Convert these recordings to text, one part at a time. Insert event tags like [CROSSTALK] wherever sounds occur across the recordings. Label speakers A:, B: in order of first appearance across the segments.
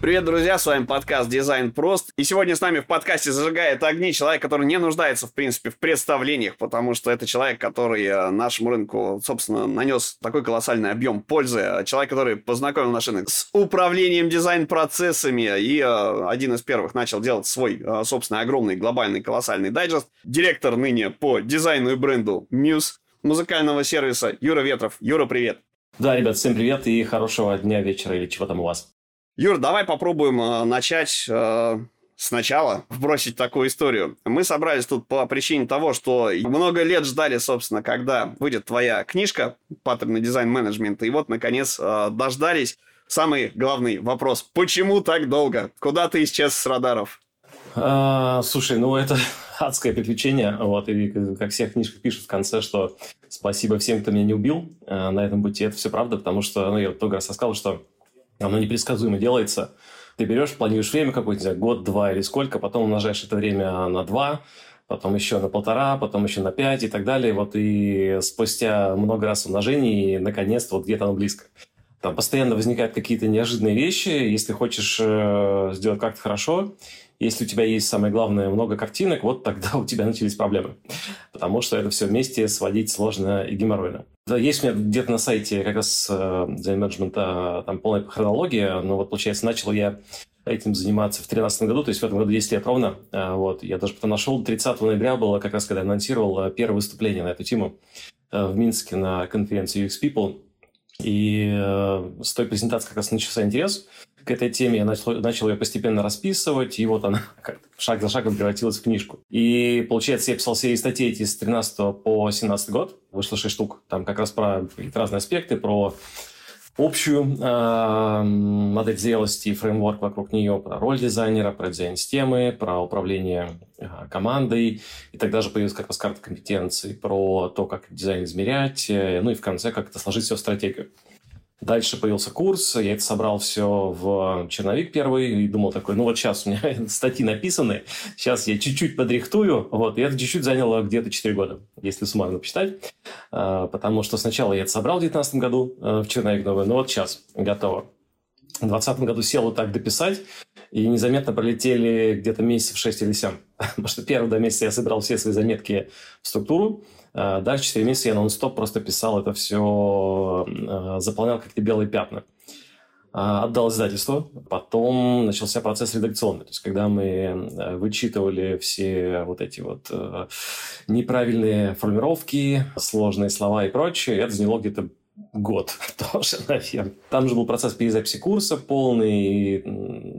A: Привет, друзья, с вами подкаст «Дизайн прост». И сегодня с нами в подкасте зажигает огни человек, который не нуждается, в принципе, в представлениях, потому что это человек, который э, нашему рынку, собственно, нанес такой колоссальный объем пользы. Человек, который познакомил наш рынок с управлением дизайн-процессами и э, один из первых начал делать свой, э, собственно, огромный, глобальный, колоссальный дайджест. Директор ныне по дизайну и бренду Muse музыкального сервиса Юра Ветров. Юра, привет.
B: Да, ребят, всем привет и хорошего дня, вечера или чего там у вас.
A: Юр, давай попробуем э, начать э, сначала, вбросить такую историю. Мы собрались тут по причине того, что много лет ждали, собственно, когда выйдет твоя книжка «Паттерны дизайн-менеджмента», и вот, наконец, э, дождались. Самый главный вопрос. Почему так долго? Куда ты исчез с радаров?
B: А, слушай, ну это [LAUGHS] адское приключение. Вот, и как всех книжках пишут в конце, что спасибо всем, кто меня не убил на этом пути. Это все правда, потому что, ну, я много раз рассказал, что оно непредсказуемо делается. Ты берешь, планируешь время какое-то, год, два или сколько, потом умножаешь это время на два, потом еще на полтора, потом еще на пять и так далее. Вот и спустя много раз умножений, наконец-то вот где-то оно близко. Там постоянно возникают какие-то неожиданные вещи. Если хочешь э, сделать как-то хорошо, если у тебя есть, самое главное, много картинок, вот тогда у тебя начались проблемы. Потому что это все вместе сводить сложно и геморройно. Есть у меня где-то на сайте как раз э, менеджмента там полная хронология, но вот, получается, начал я этим заниматься в 2013 году, то есть в этом году 10 лет ровно. Э, вот. Я даже потом нашел, 30 ноября было как раз, когда анонсировал э, первое выступление на эту тему э, в Минске на конференции UX People. И э, с той презентации как раз начался интерес к этой теме. Я начал, начал ее постепенно расписывать, и вот она [LAUGHS] шаг за шагом превратилась в книжку. И, получается, я писал серии статей с 13 по 17 год. Вышло 6 штук. Там как раз про разные аспекты, про общую э, модель зрелости и фреймворк вокруг нее, про роль дизайнера, про дизайн-системы, про управление э, командой. И тогда же появилась как раз карта компетенций про то, как дизайн измерять, э, ну и в конце, как это сложить все в стратегию. Дальше появился курс, я это собрал все в черновик первый и думал такой, ну вот сейчас у меня [LAUGHS] статьи написаны, сейчас я чуть-чуть подрихтую, вот, и это чуть-чуть заняло где-то 4 года, если суммарно посчитать, а, потому что сначала я это собрал в 2019 году э, в черновик новый, но вот сейчас готово. В 2020 году сел вот так дописать, и незаметно пролетели где-то месяцев 6 или 7. [LAUGHS] Потому что первые два месяца я собирал все свои заметки в структуру, дальше 4 месяца я нон-стоп просто писал это все, а, заполнял как-то белые пятна. А, отдал издательству, потом начался процесс редакционный. То есть, когда мы вычитывали все вот эти вот неправильные формировки, сложные слова и прочее, это заняло где-то год [LAUGHS] тоже, наверное. Там же был процесс перезаписи курса полный.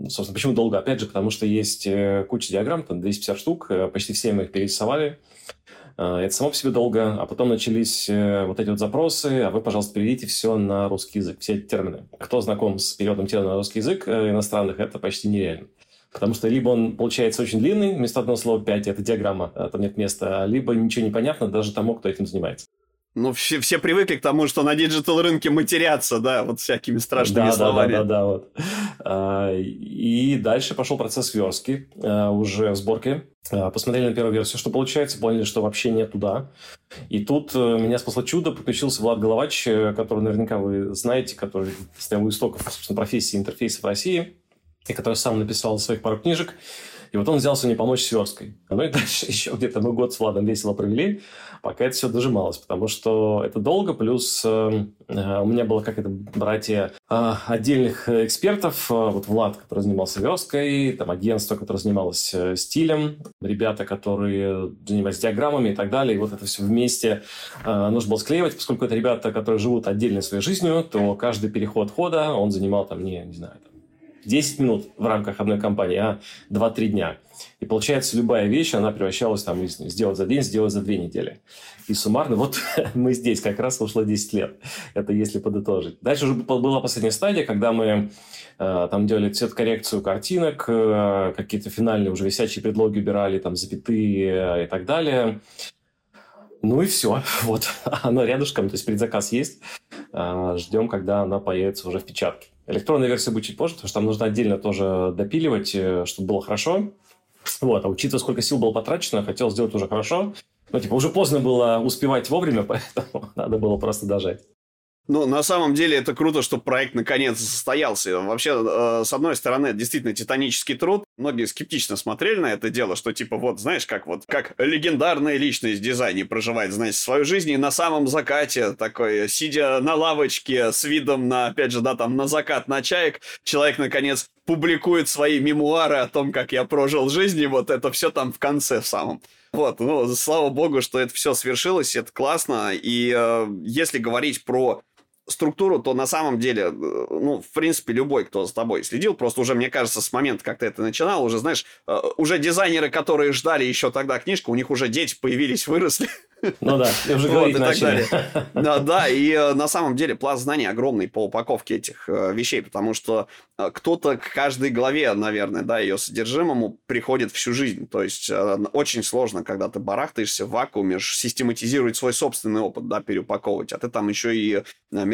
B: собственно, почему долго? Опять же, потому что есть э, куча диаграмм, там 250 штук, э, почти все мы их перерисовали. Э, это само по себе долго, а потом начались э, вот эти вот запросы, а вы, пожалуйста, переведите все на русский язык, все эти термины. Кто знаком с переводом терминов на русский язык э, иностранных, это почти нереально. Потому что либо он получается очень длинный, вместо одного слова 5, это диаграмма, там нет места, либо ничего не понятно даже тому, кто этим занимается.
A: Ну, все, все привыкли к тому, что на digital рынке матерятся, да, вот всякими страшными
B: да,
A: словами.
B: Да, да, да, вот. А, и дальше пошел процесс верстки а, уже в сборке. А, посмотрели на первую версию, что получается, поняли, что вообще не туда. И тут э, меня спасло чудо, подключился Влад Головач, который наверняка вы знаете, который стоял у истоков, собственно, профессии интерфейса в России, и который сам написал своих пару книжек. И вот он взялся мне помочь с версткой. [LAUGHS] Ну и дальше еще где-то мы год с Владом весело провели, пока это все дожималось, потому что это долго, плюс э, э у меня было как это братья э, отдельных экспертов, э, вот Влад, который занимался версткой, там агентство, которое занималось э, стилем, ребята, которые занимались диаграммами и так далее, и вот это все вместе э, нужно было склеивать, поскольку это ребята, которые живут отдельной своей жизнью, то каждый переход хода он занимал там, не, не знаю, 10 минут в рамках одной кампании, а 2-3 дня. И получается, любая вещь, она превращалась там сделать за день, сделать за две недели. И суммарно, вот [LAUGHS] мы здесь как раз ушло 10 лет. Это если подытожить. Дальше уже была последняя стадия, когда мы э, там делали цвет-коррекцию картинок, э, какие-то финальные уже висячие предлоги убирали, там запятые и так далее. Ну и все. [LAUGHS] Вот. Оно рядышком, то есть предзаказ есть. Э, ждем, когда она появится уже в печатке. Электронная версия будет чуть позже, потому что там нужно отдельно тоже допиливать, э, чтобы было хорошо. Вот, а учитывая, сколько сил было потрачено, хотел сделать уже хорошо. Ну, типа, уже поздно было успевать вовремя, [LAUGHS] поэтому надо было просто дожать.
A: Ну, на самом деле, это круто, что проект наконец состоялся. Вообще, э, с одной стороны, действительно титанический труд. Многие скептично смотрели на это дело, что типа вот, знаешь, как вот, как легендарная личность дизайне проживает, знаете, свою жизнь и на самом закате такой, сидя на лавочке с видом на, опять же, да, там, на закат, на чаек, человек, наконец, публикует свои мемуары о том, как я прожил жизнь, и вот это все там в конце в самом. Вот, ну, слава богу, что это все свершилось, это классно. И э, если говорить про структуру, то на самом деле, э, ну, в принципе, любой, кто за тобой следил, просто уже, мне кажется, с момента, как ты это начинал, уже, знаешь, э, уже дизайнеры, которые ждали еще тогда книжку, у них уже дети появились, [LAUGHS] выросли.
B: Ну да, и уже говорить вот, начали. [LAUGHS]
A: Да, да, и э, на самом деле пласт знаний огромный по упаковке этих вещей, потому что кто-то к каждой главе, наверное, да, ее содержимому приходит всю жизнь. То есть очень сложно, когда ты барахтаешься в вакууме, систематизировать свой собственный опыт, да, переупаковывать. А ты там еще и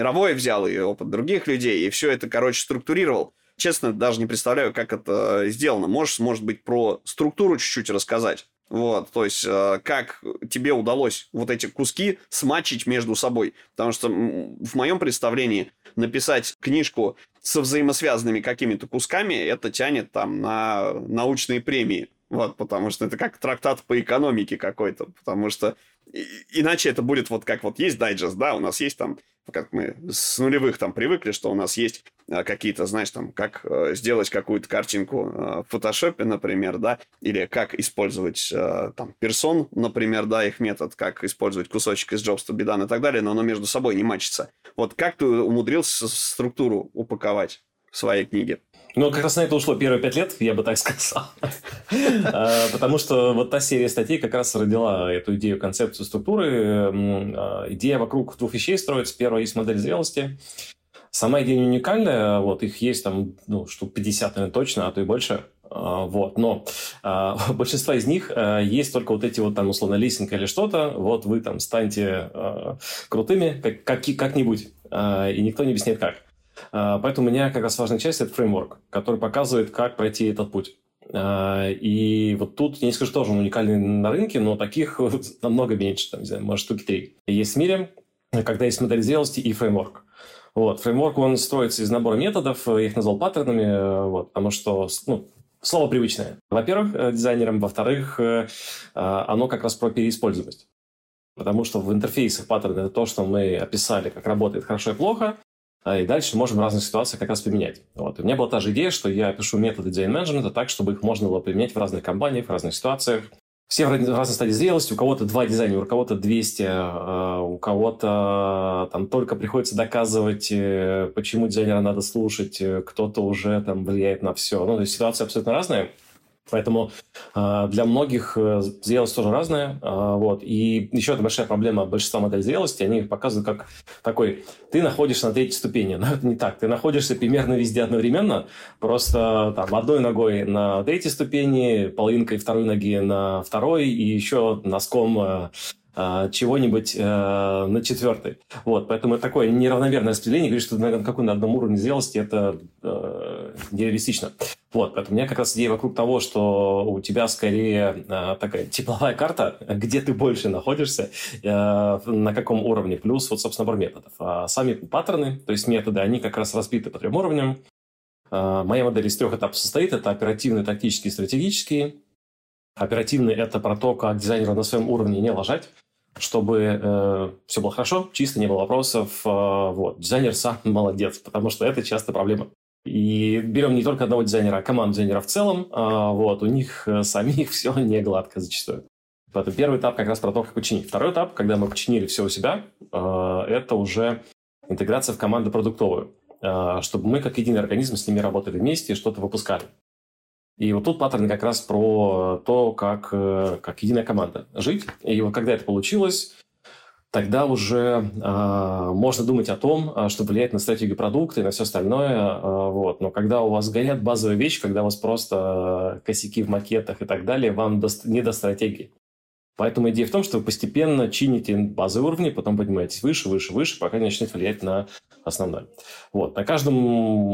A: мировой взял, и опыт других людей, и все это, короче, структурировал. Честно, даже не представляю, как это сделано. Можешь, может быть, про структуру чуть-чуть рассказать? Вот, то есть, э, как тебе удалось вот эти куски смачить между собой. Потому что в моем представлении написать книжку со взаимосвязанными какими-то кусками, это тянет там на научные премии. Вот, потому что это как трактат по экономике какой-то. Потому что иначе это будет вот как вот есть дайджест, да, у нас есть там как мы с нулевых там привыкли, что у нас есть а, какие-то, знаешь, там, как э, сделать какую-то картинку э, в фотошопе, например, да, или как использовать э, там персон, например, да, их метод, как использовать кусочек из Jobs to be done и так далее, но оно между собой не мачится. Вот как ты умудрился структуру упаковать в своей книге?
B: Ну, как раз на это ушло первые пять лет, я бы так сказал. [LAUGHS] А, потому что вот та серия статей как раз родила эту идею, концепцию структуры. А, идея вокруг двух вещей строится. Первая есть модель зрелости. Сама идея не уникальная, вот их есть там, ну, штук 50, наверное, точно, а то и больше. А, вот, но а, [LAUGHS] большинство из них а, есть только вот эти вот там условно листинг или что-то, вот вы там станьте а, крутыми как, как, как-нибудь, а, и никто не объясняет как. А, поэтому у меня как раз важная часть – это фреймворк, который показывает, как пройти этот путь. А, и вот тут, я не скажу, тоже он уникальный на рынке, но таких [LAUGHS] намного меньше, там, не знаю, может, штуки три. Есть в мире, когда есть модель зрелости и фреймворк. Вот. Фреймворк, он строится из набора методов, я их назвал паттернами, вот, потому что ну, слово привычное. Во-первых, э, дизайнерам, во-вторых, э, оно как раз про переиспользуемость. Потому что в интерфейсах паттерны – это то, что мы описали, как работает хорошо и плохо, и дальше можем в разных ситуациях как раз применять. Вот. И у меня была та же идея, что я пишу методы дизайн-менеджмента так, чтобы их можно было применять в разных компаниях, в разных ситуациях. Все в разной стадии зрелости, у кого-то два дизайнера, у кого-то 200, а, у кого-то там только приходится доказывать, э, почему дизайнера надо слушать, э, кто-то уже там влияет на все. Ну, то есть ситуации абсолютно разные. Поэтому э, для многих э, зрелость тоже разная. Э, вот. И еще одна большая проблема большинства моделей зрелости, они показывают как такой, ты находишься на третьей ступени. [LAUGHS] Но это не так. Ты находишься примерно везде одновременно, просто там одной ногой на третьей ступени, половинкой второй ноги на второй и еще носком э, а, чего-нибудь э, на четвертой. Вот, поэтому это такое неравномерное распределение, говорит, что на какой на одном уровне зрелости это э, нереалистично. Вот, поэтому у меня как раз идея вокруг того, что у тебя скорее э, такая тепловая карта, где ты больше находишься, э, на каком уровне, плюс вот, собственно, набор методов. А сами паттерны, то есть методы, они как раз разбиты по трем уровням. Э, моя модель из трех этапов состоит. Это оперативный, тактический и стратегический. Оперативный – это про то, как дизайнера на своем уровне не ложать чтобы э, все было хорошо, чисто, не было вопросов. Э, вот. Дизайнер сам [LAUGHS] молодец, потому что это часто проблема. И берем не только одного дизайнера, а команду дизайнеров в целом. Э, вот. У них э, самих [LAUGHS] все не гладко зачастую. Поэтому первый этап как раз про то, как починить. Второй этап, когда мы починили все у себя, э, это уже интеграция в команду продуктовую, э, чтобы мы как единый организм с ними работали вместе и что-то выпускали. И вот тут паттерн как раз про то, как, э, как единая команда жить. И вот когда это получилось, тогда уже э, можно думать о том, а, что влияет на стратегию продукта и на все остальное. Э, вот. Но когда у вас горят базовые вещи, когда у вас просто косяки в макетах и так далее, вам до, не до стратегии. Поэтому идея в том, что вы постепенно чините базовые уровни, потом поднимаетесь выше, выше, выше, пока не начнет влиять на основное. Вот. На каждом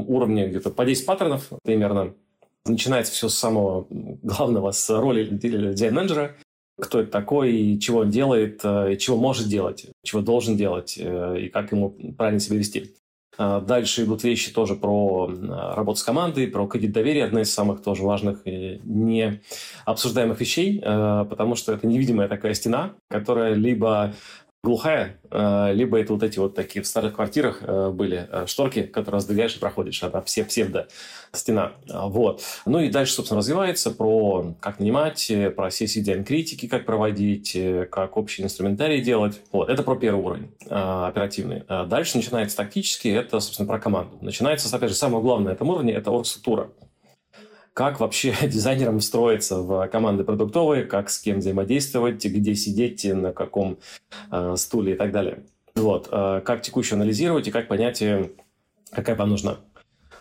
B: уровне где-то по 10 паттернов примерно – Начинается все с самого главного, с роли дизайн-менеджера. кто это такой, чего он делает, э, чего может делать, чего должен делать и как ему правильно себя вести. Дальше идут вещи тоже про работу с командой, про кредит доверия, одна из самых тоже важных не обсуждаемых вещей, потому что это невидимая такая стена, которая либо глухая, э, либо это вот эти вот такие в старых квартирах э, были э, шторки, которые раздвигаешь и проходишь, она все псевдо стена. Вот. Ну и дальше, собственно, развивается про как нанимать, про сессии дизайн-критики, как проводить, как общий инструментарий делать. Вот. Это про первый уровень оперативный. Дальше начинается тактический, это, собственно, про команду. Начинается, опять же, самое главное на этом уровне – это оргструктура как вообще [LAUGHS] дизайнерам встроиться в команды продуктовые, как с кем взаимодействовать, где сидеть, на каком э, стуле и так далее. Вот, э, как текущую анализировать и как понять, э, какая вам нужна.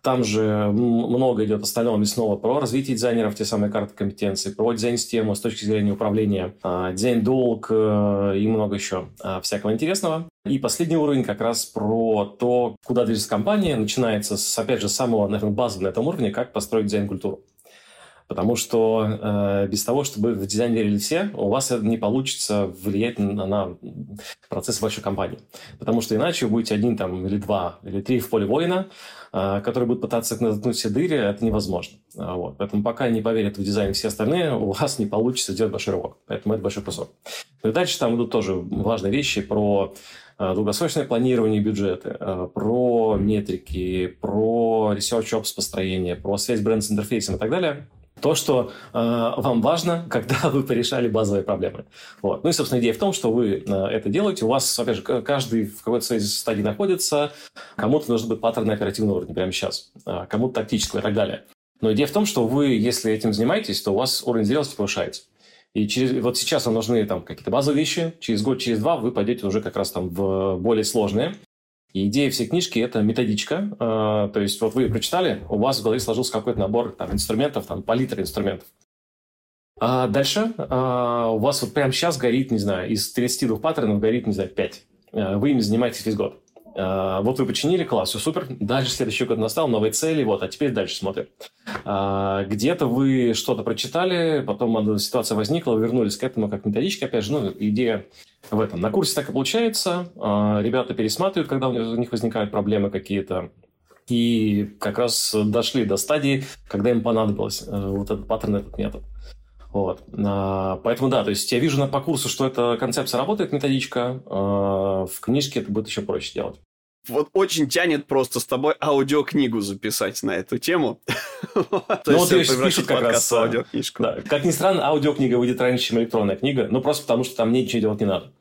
B: Там же много идет остального мясного про развитие дизайнеров, те самые карты компетенций, про дизайн-систему с точки зрения управления, а, дизайн-долг э, и много еще а, всякого интересного. И последний уровень как раз про то, куда движется компания. Начинается, с, опять же, самого, наверное, базового на этом уровне, как построить дизайн-культуру. Потому что э, без того, чтобы в дизайн верили все, у вас не получится влиять на, на процесс большой компании. Потому что иначе вы будете один там, или два, или три в поле воина, э, которые будут пытаться наткнуть все дыры, это невозможно. А, вот. Поэтому пока не поверят в дизайн все остальные, у вас не получится сделать большой рывок. Поэтому это большой кусок. Ну и дальше там идут тоже важные вещи про э, долгосрочное планирование бюджета, про метрики, про research ops построение, про связь бренд с интерфейсом и так далее – то, что э, вам важно, [LAUGHS] когда вы порешали базовые проблемы. Вот. Ну и, собственно, идея в том, что вы э, это делаете. У вас, опять же, каждый в какой-то своей стадии находится. Кому-то нужно быть паттерн оперативного уровня прямо сейчас, э, кому-то тактического и так далее. Но идея в том, что вы, если этим занимаетесь, то у вас уровень зрелости повышается. И через, вот сейчас вам нужны там какие-то базовые вещи. Через год, через два вы пойдете уже как раз там в более сложные. И идея всей книжки – это методичка. Э, то есть вот вы прочитали, у вас в голове сложился какой-то набор там, инструментов, там, палитра инструментов. А дальше а, у вас вот прямо сейчас горит, не знаю, из 32 паттернов горит, не знаю, 5. Э, вы ими занимаетесь весь год. А, вот вы починили, класс, все супер. Дальше следующий год настал, новые цели, вот, а теперь дальше смотрим. А, где-то вы что-то прочитали, потом ситуация возникла, вы вернулись к этому как методичка, опять же, ну, идея в этом. На курсе так и получается. А, ребята пересматривают, когда у них возникают проблемы какие-то. И как раз дошли до стадии, когда им понадобилось э, вот этот паттерн, этот метод. Вот. Поэтому да, то есть я вижу на, по курсу, что эта концепция работает, методичка. В книжке это будет еще проще делать
A: вот очень тянет просто с тобой аудиокнигу записать на эту тему. [LAUGHS]
B: Ну вот ее пишут как раз аудиокнижку. Как ни странно, аудиокнига выйдет раньше, чем электронная книга, ну просто потому, что там ничего делать не надо.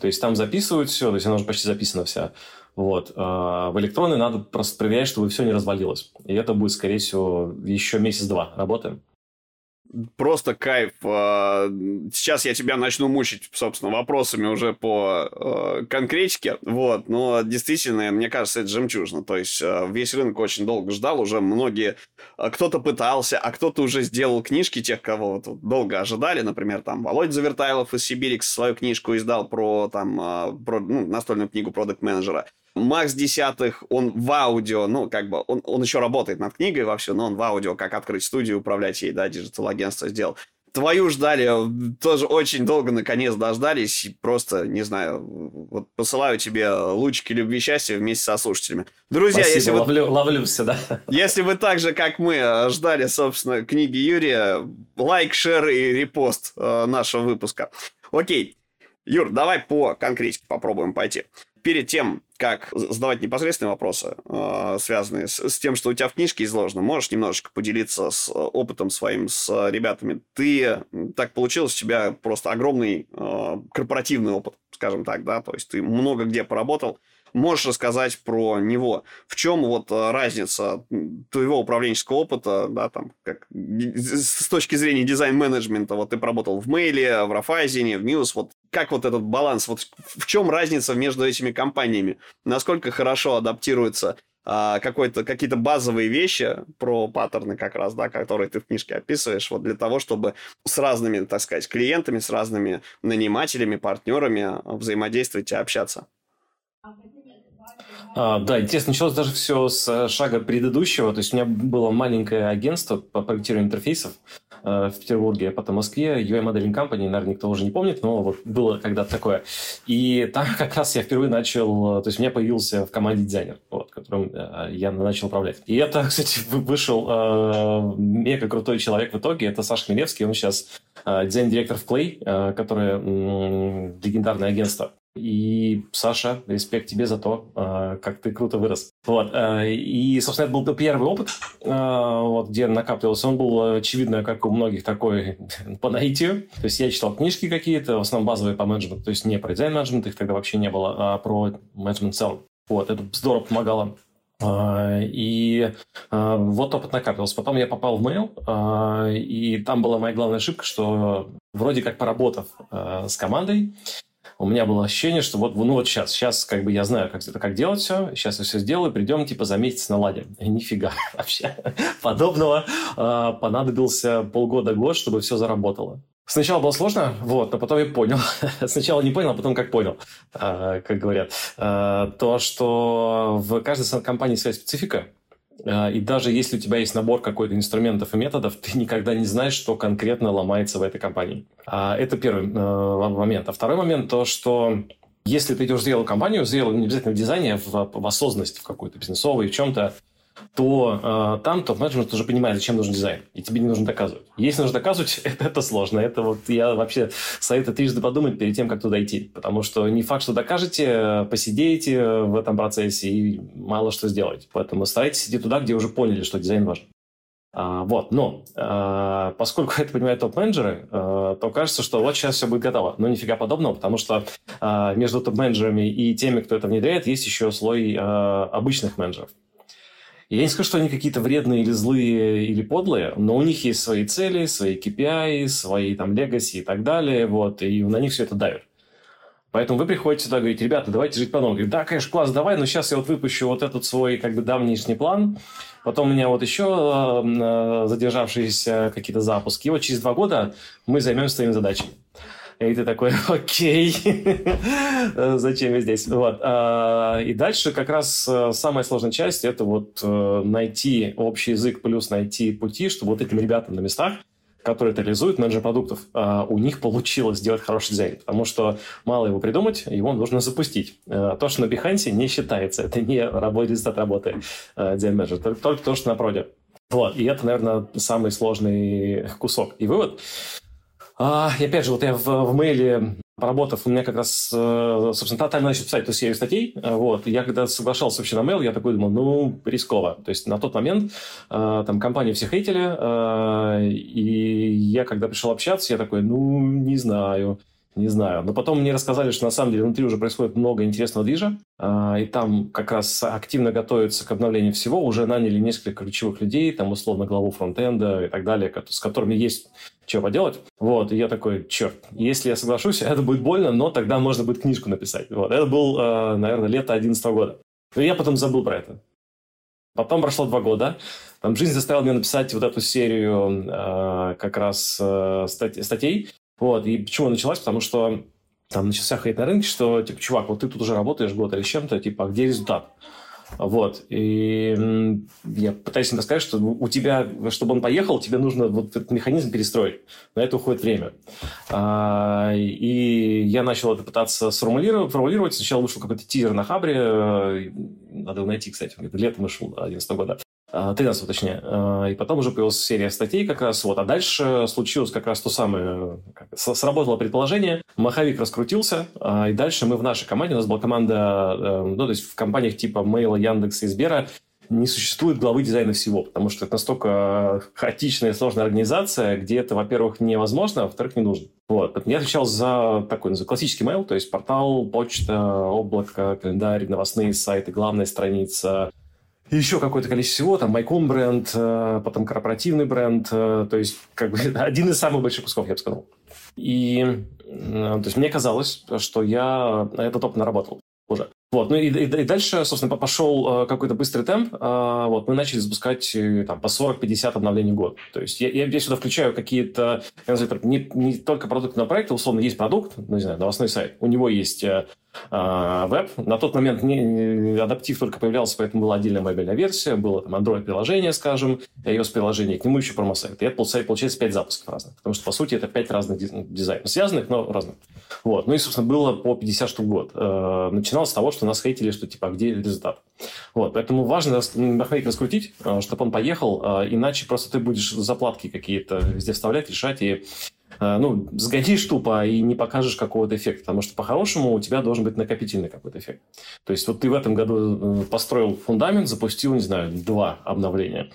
B: То есть там записывают все, то есть она уже почти записана вся. Вот. А в электронной надо просто проверять, чтобы все не развалилось. И это будет, скорее всего, еще месяц-два работаем
A: просто кайф. А, сейчас я тебя начну мучить, собственно, вопросами уже по а, конкретике. Вот, но действительно, мне кажется, это жемчужно. То есть а, весь рынок очень долго ждал, уже многие... Кто-то пытался, а кто-то уже сделал книжки тех, кого вот долго ожидали. Например, там Володя Завертайлов из Сибирикс свою книжку издал про, там, про ну, настольную книгу продукт менеджера Макс Десятых, он в аудио, ну, как бы, он, он еще работает над книгой вовсю, но он в аудио, как открыть студию, управлять ей, да, digital-агентство сделал. Твою ждали, тоже очень долго, наконец, дождались. Просто, не знаю, вот посылаю тебе лучики любви счастья вместе со слушателями. Друзья,
B: Спасибо,
A: если
B: ловлю,
A: вы...
B: ловлю всегда.
A: Если вы так же, как мы, ждали, собственно, книги Юрия, лайк, шер и репост э, нашего выпуска. Окей. Юр, давай по конкретике попробуем пойти перед тем, как задавать непосредственные вопросы, э, связанные с, тем, что у тебя в книжке изложено, можешь немножечко поделиться с опытом своим, с ребятами. Ты, так получилось, у тебя просто огромный э, корпоративный опыт, скажем так, да, то есть ты много где поработал, Можешь рассказать про него? В чем вот э, разница твоего управленческого опыта, да, там, как с точки зрения дизайн-менеджмента, вот ты поработал в Мейле, в Рафайзене, в Мьюз, вот как вот этот баланс, вот в чем разница между этими компаниями? Насколько хорошо адаптируется а, какой-то, какие-то базовые вещи про паттерны как раз, да, которые ты в книжке описываешь, вот для того, чтобы с разными, так сказать, клиентами, с разными нанимателями, партнерами взаимодействовать и общаться.
B: А, да, интересно, началось даже все с шага предыдущего. То есть у меня было маленькое агентство по проектированию интерфейсов. В Петербурге, потом в Москве, UI Modeling Company, наверное, никто уже не помнит, но вот было когда-то такое. И там как раз я впервые начал, то есть у меня появился в команде дизайнер, вот, которым я начал управлять. И это, [LAUGHS] кстати, вышел э, мега крутой человек в итоге, это Саша Хмелевский, он сейчас дизайн-директор в Play, которое легендарное агентство. И, Саша, респект тебе за то, а, как ты круто вырос. Вот. А, и, собственно, это был первый опыт, а, вот, где накапливался. Он был, очевидно, как у многих, такой [LAUGHS] по наитию. То есть я читал книжки какие-то, в основном базовые по менеджменту, то есть не про дизайн-менеджмент, их тогда вообще не было, а про менеджмент в целом. Вот, это здорово помогало. И вот опыт накапливался. Потом я попал в Mail, и там была моя главная ошибка, что вроде как поработав с командой, у меня было ощущение, что вот, ну вот сейчас, сейчас как бы я знаю, как, это, как делать все, сейчас я все сделаю, придем типа за месяц наладим. И [LAUGHS] нифига вообще подобного. Э, понадобился полгода-год, чтобы все заработало. Сначала было сложно, вот, но потом я понял. [LAUGHS] Сначала не понял, а потом как понял, э, как говорят. Э, то, что в каждой компании своя специфика, и даже если у тебя есть набор какой-то инструментов и методов, ты никогда не знаешь, что конкретно ломается в этой компании. А, это первый э, момент. А второй момент то, что если ты идешь зрелую компанию, зрелую не обязательно в дизайне, в, в осознанности в какой-то бизнесовой, в чем-то, то э, там топ-менеджмент уже понимает, зачем нужен дизайн. И тебе не нужно доказывать. Если нужно доказывать, [LAUGHS] это, это сложно. Это вот я вообще советую трижды подумать перед тем, как туда идти. Потому что не факт, что докажете, посидеете в этом процессе и мало что сделаете. Поэтому старайтесь идти туда, где уже поняли, что дизайн важен. А, вот, но а, поскольку [LAUGHS] это понимают топ-менеджеры, а, то кажется, что вот сейчас все будет готово. Но нифига подобного, потому что а, между топ-менеджерами и теми, кто это внедряет, есть еще слой а, обычных менеджеров. Я не скажу, что они какие-то вредные или злые или подлые, но у них есть свои цели, свои KPI, свои там legacy и так далее, вот, и на них все это давит. Поэтому вы приходите сюда и говорите, ребята, давайте жить по-новому. Говорит, да, конечно, класс, давай, но сейчас я вот выпущу вот этот свой как бы давнишний план, потом у меня вот еще э, задержавшиеся какие-то запуски, и вот через два года мы займемся своими задачами. И ты такой, [LAUGHS] окей, [LAUGHS] зачем я здесь? Вот. А, и дальше как раз э, самая сложная часть – это вот э, найти общий язык плюс найти пути, чтобы вот этим ребятам на местах которые это реализуют, менеджер продуктов, а, у них получилось сделать хороший дизайн, потому что мало его придумать, его нужно запустить. Э, то, что на Behance не считается, это не результат работы дизайн-менеджера, только то, что на проде. Вот, и это, наверное, самый сложный кусок. И вывод и опять же, вот я в, в мейле поработав, у меня как раз, э, собственно, тотально начал писать эту серию статей. Э, вот. Я когда соглашался вообще на mail, я такой думал, ну, рисково. То есть на тот момент э, там компании все хейтили, и я когда пришел общаться, я такой, ну, не знаю. Не знаю. Но потом мне рассказали, что на самом деле внутри уже происходит много интересного движа, и там как раз активно готовятся к обновлению всего. Уже наняли несколько ключевых людей, там условно главу фронтенда и так далее, с которыми есть что поделать. Вот, и я такой, черт, если я соглашусь, [LAUGHS] это будет больно, но тогда можно будет книжку написать. Вот, это был, э, наверное, лето 2011 года. Но я потом забыл про это. Потом прошло два года. Там жизнь заставила меня написать вот эту серию э, как раз э, стать, статей. Вот, и почему началась? Потому что там начался хейт на рынке, что, типа, чувак, вот ты тут уже работаешь год или чем-то, типа, а где результат? Вот. И я пытаюсь им рассказать, что у тебя, чтобы он поехал, тебе нужно вот этот механизм перестроить. На это уходит время. А, и я начал это пытаться сформулировать. Формулировать. Сначала вышел какой-то тизер на Хабре. Надо его найти, кстати. Летом вышел 2011 года. 13 а, точнее. А, и потом уже появилась серия статей как раз. Вот. А дальше случилось как раз то самое. Сработало предположение. Маховик раскрутился. А, и дальше мы в нашей команде, у нас была команда, э, ну, то есть в компаниях типа Mail, Яндекса и Сбера не существует главы дизайна всего, потому что это настолько хаотичная и сложная организация, где это, во-первых, невозможно, а во-вторых, не нужно. Вот. Я отвечал за такой, за классический mail, то есть портал, почта, облако, календарь, новостные сайты, главная страница, еще какое-то количество всего, там Майком бренд, э, потом корпоративный бренд, э, то есть как бы [LAUGHS] один из самых больших кусков, я бы сказал. И э, то есть мне казалось, что я этот опыт наработал уже. Вот, ну и, и, и дальше, собственно, пошел какой-то быстрый темп. Вот, мы начали запускать там, по 40-50 обновлений в год. То есть я, я, я сюда включаю какие-то, не, не только продуктные проекты, условно, есть продукт, ну, не знаю, новостной сайт. У него есть веб. На тот момент не, адаптив только появлялся, поэтому была отдельная мобильная версия, было там Android-приложение, скажем, iOS-приложение, к нему еще промосайт. И это получается 5 запусков разных, потому что, по сути, это 5 разных дизайнов, связанных, но разных. Вот. Ну и, собственно, было по 50 штук в год. Э, начиналось с того, что нас хейтили, что типа, а где результат? Вот. Поэтому важно механик раскрутить, э, чтобы он поехал, э, иначе просто ты будешь заплатки какие-то везде вставлять, решать, и ну, сгодишь тупо и не покажешь какого-то эффекта, потому что по-хорошему у тебя должен быть накопительный какой-то эффект. То есть вот ты в этом году э, построил фундамент, запустил, не знаю, два обновления.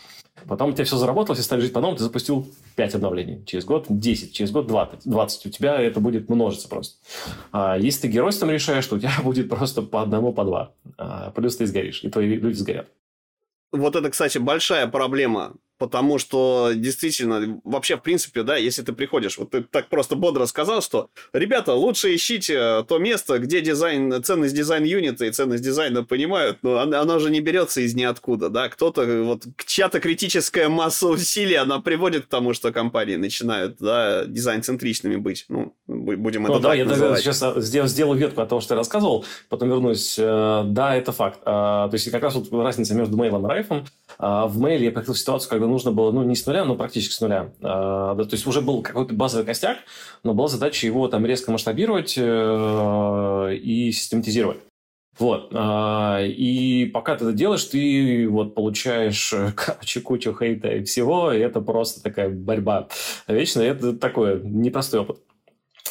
B: Потом у тебя все заработалось, и стали жить по-новому, ты запустил 5 обновлений. Через год 10, через год 20. 20. У тебя это будет множиться просто. А если ты геройством решаешь, то у тебя [LAUGHS] будет просто по одному, по два. А, плюс ты сгоришь, и твои люди сгорят.
A: Вот это, кстати, большая проблема Потому что действительно, вообще, в принципе, да, если ты приходишь, вот ты так просто бодро сказал, что, ребята, лучше ищите то место, где дизайн, ценность дизайн-юнита и ценность дизайна понимают, но она, она же не берется из ниоткуда, да, кто-то, вот, чья-то критическая масса усилий, она приводит к тому, что компании начинают, да, дизайн-центричными быть, ну, будем ну, это
B: да, я называть. сейчас сделаю, сделаю ветку от того, что я рассказывал, потом вернусь, э, да, это факт, а, то есть как раз вот разница между мейлом и райфом, а, в мейле я приходил в ситуацию, когда нужно было, ну, не с нуля, но практически с нуля. А, то есть уже был какой-то базовый костяк, но была задача его там резко масштабировать э, и систематизировать. Вот. А, и пока ты это делаешь, ты вот получаешь, [LAUGHS] короче, кучу хейта и всего, и это просто такая борьба вечная. Это такой непростой опыт.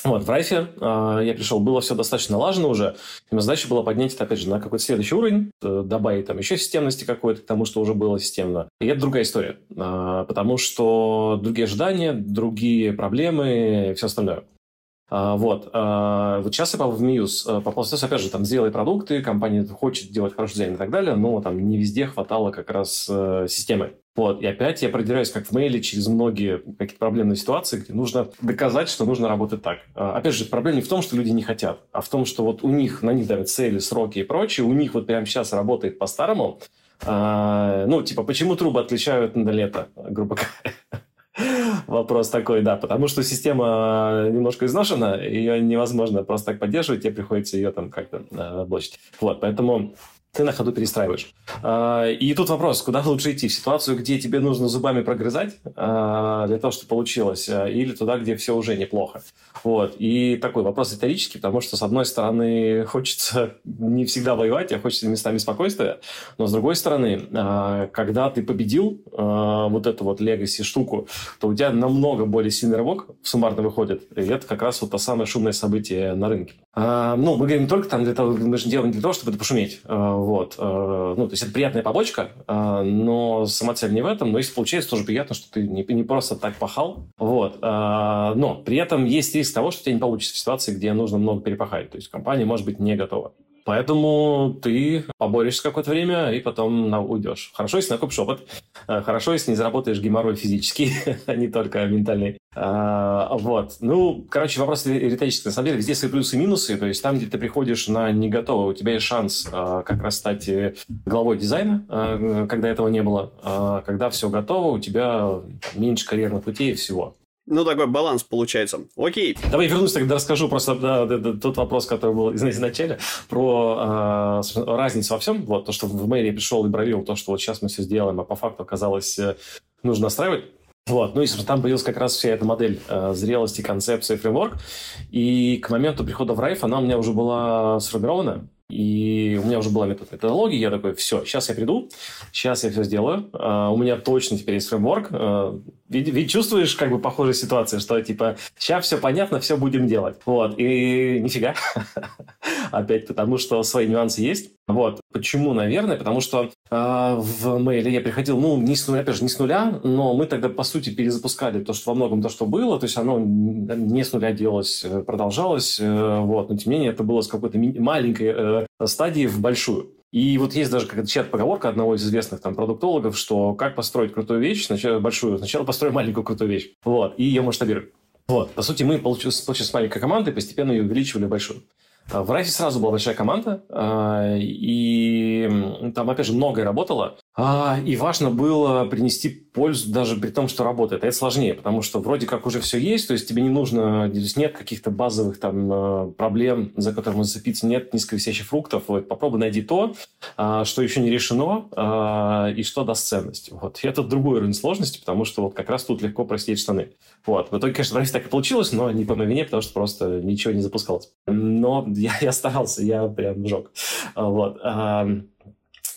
B: Вот, в Райфе э, я пришел, было все достаточно налажено уже. И задача была поднять это, опять же, на какой-то следующий уровень, э, добавить там еще системности какой-то к тому, что уже было системно. И это другая история, э, потому что другие ожидания, другие проблемы все остальное. А, вот. А, вот сейчас я попал в Мьюз. Попал сейчас, опять же, там сделай продукты, компания хочет делать хороший дизайн и так далее, но там не везде хватало как раз э, системы. Вот. И опять я продираюсь, как в мейле, через многие какие-то проблемные ситуации, где нужно доказать, что нужно работать так. А, опять же, проблема не в том, что люди не хотят, а в том, что вот у них, на них давят цели, сроки и прочее, у них вот прямо сейчас работает по-старому, ну, типа, почему трубы отличают на лето, грубо говоря? [LAUGHS] Вопрос такой, да, потому что система немножко изношена, ее невозможно просто так поддерживать, тебе приходится ее там как-то э, блочить. Вот, поэтому ты на ходу перестраиваешь. А, и тут вопрос, куда лучше идти? В ситуацию, где тебе нужно зубами прогрызать а, для того, чтобы получилось, а, или туда, где все уже неплохо? Вот. И такой вопрос риторический, потому что, с одной стороны, [LAUGHS] хочется не всегда воевать, а хочется местами спокойствия, но, с другой стороны, когда ты победил вот эту вот легаси штуку, то у тебя намного более сильный рывок суммарно выходит, и это как раз вот то самое шумное событие на рынке. Ну, мы говорим не только там для того, мы же делаем для того, чтобы это пошуметь. Вот. Э, ну, то есть это приятная побочка, э, но сама цель не в этом. Но если получается, тоже приятно, что ты не, не просто так пахал. Вот. Э, но при этом есть риск того, что у тебя не получится в ситуации, где нужно много перепахать. То есть компания может быть не готова. Поэтому ты поборешься какое-то время и потом уйдешь. Хорошо, если накопишь опыт. Хорошо, если не заработаешь геморрой физический, [LAUGHS] а не только ментальный. А, вот. Ну, короче, вопрос риторический. На самом деле, везде свои плюсы и минусы. То есть там, где ты приходишь на не готово, у тебя есть шанс а, как раз стать э, главой дизайна, когда этого не было. А когда все готово, у тебя меньше карьерных путей и всего.
A: Ну, такой баланс получается. Окей.
B: Давай вернусь тогда расскажу просто да, да, да, тот вопрос, который был изначально, про э, разницу во всем. Вот то, что в мэрии пришел и бровил то, что вот сейчас мы все сделаем, а по факту оказалось э, нужно настраивать. Вот. Ну и там появилась как раз вся эта модель э, зрелости, концепции, фреймворк. И к моменту прихода в Райф она у меня уже была сформирована. И у меня уже была методология, я такой, все, сейчас я приду, сейчас я все сделаю. Uh, у меня точно теперь есть фреймворк. Uh, ведь, ведь чувствуешь как бы похожая ситуация, что типа сейчас все понятно, все будем делать. Вот, и нифига. [LAUGHS] Опять потому, что свои нюансы есть. Вот. Почему, наверное? Потому что э, в мейле я приходил, ну, не с нуля, опять же, не с нуля, но мы тогда, по сути, перезапускали то, что во многом то, что было, то есть оно не с нуля делалось, э, продолжалось, э, вот, но тем не менее это было с какой-то маленькой э, стадии в большую. И вот есть даже какая-то чат-поговорка одного из известных там продуктологов, что как построить крутую вещь, сначала большую, сначала построить маленькую крутую вещь, вот, и ее масштабировать. Вот, по сути, мы получились, получились с маленькой командой, постепенно ее увеличивали большую. В Райфе сразу была большая команда, а, и там, опять же, многое работало. А, и важно было принести пользу даже при том, что работает. это сложнее, потому что вроде как уже все есть, то есть тебе не нужно, здесь нет каких-то базовых там э, проблем, за которыми зацепиться, нет низковисящих фруктов. Вот, попробуй найди то, а, что еще не решено а, и что даст ценность. Вот. И это другой уровень сложности, потому что вот как раз тут легко простить штаны. Вот. В итоге, конечно, в так и получилось, но не по моей вине, потому что просто ничего не запускалось. Но [LAUGHS] я, я старался, я прям жег. Вот.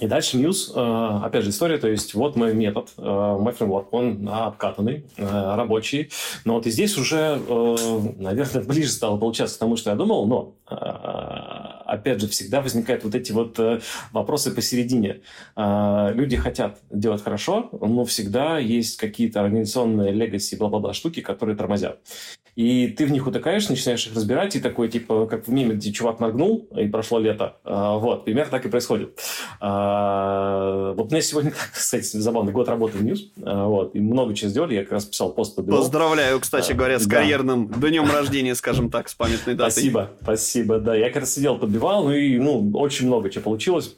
B: И дальше Muse, э, опять же, история, то есть вот мой метод, э, мой фреймворк, он обкатанный, э, рабочий, но вот и здесь уже, наверное, [LAUGHS] ближе стало получаться к тому, что я думал, но опять же, всегда возникают вот эти вот вопросы посередине. Люди хотят делать хорошо, но всегда есть какие-то организационные легаси, бла-бла-бла штуки, которые тормозят. И ты в них утыкаешь, начинаешь их разбирать, и такой, типа, как в меме, где чувак моргнул, и прошло лето. А, вот, примерно так и происходит. А, вот у меня сегодня, [LAUGHS] кстати, забавный год работы в News, а, вот, и много чего сделали, я как раз писал пост
A: под Поздравляю, кстати говоря, с карьерным днем [LAUGHS] рождения, скажем так, с памятной датой.
B: Спасибо, спасибо, да. Я как раз сидел, подбивал, ну и, ну, очень много чего получилось.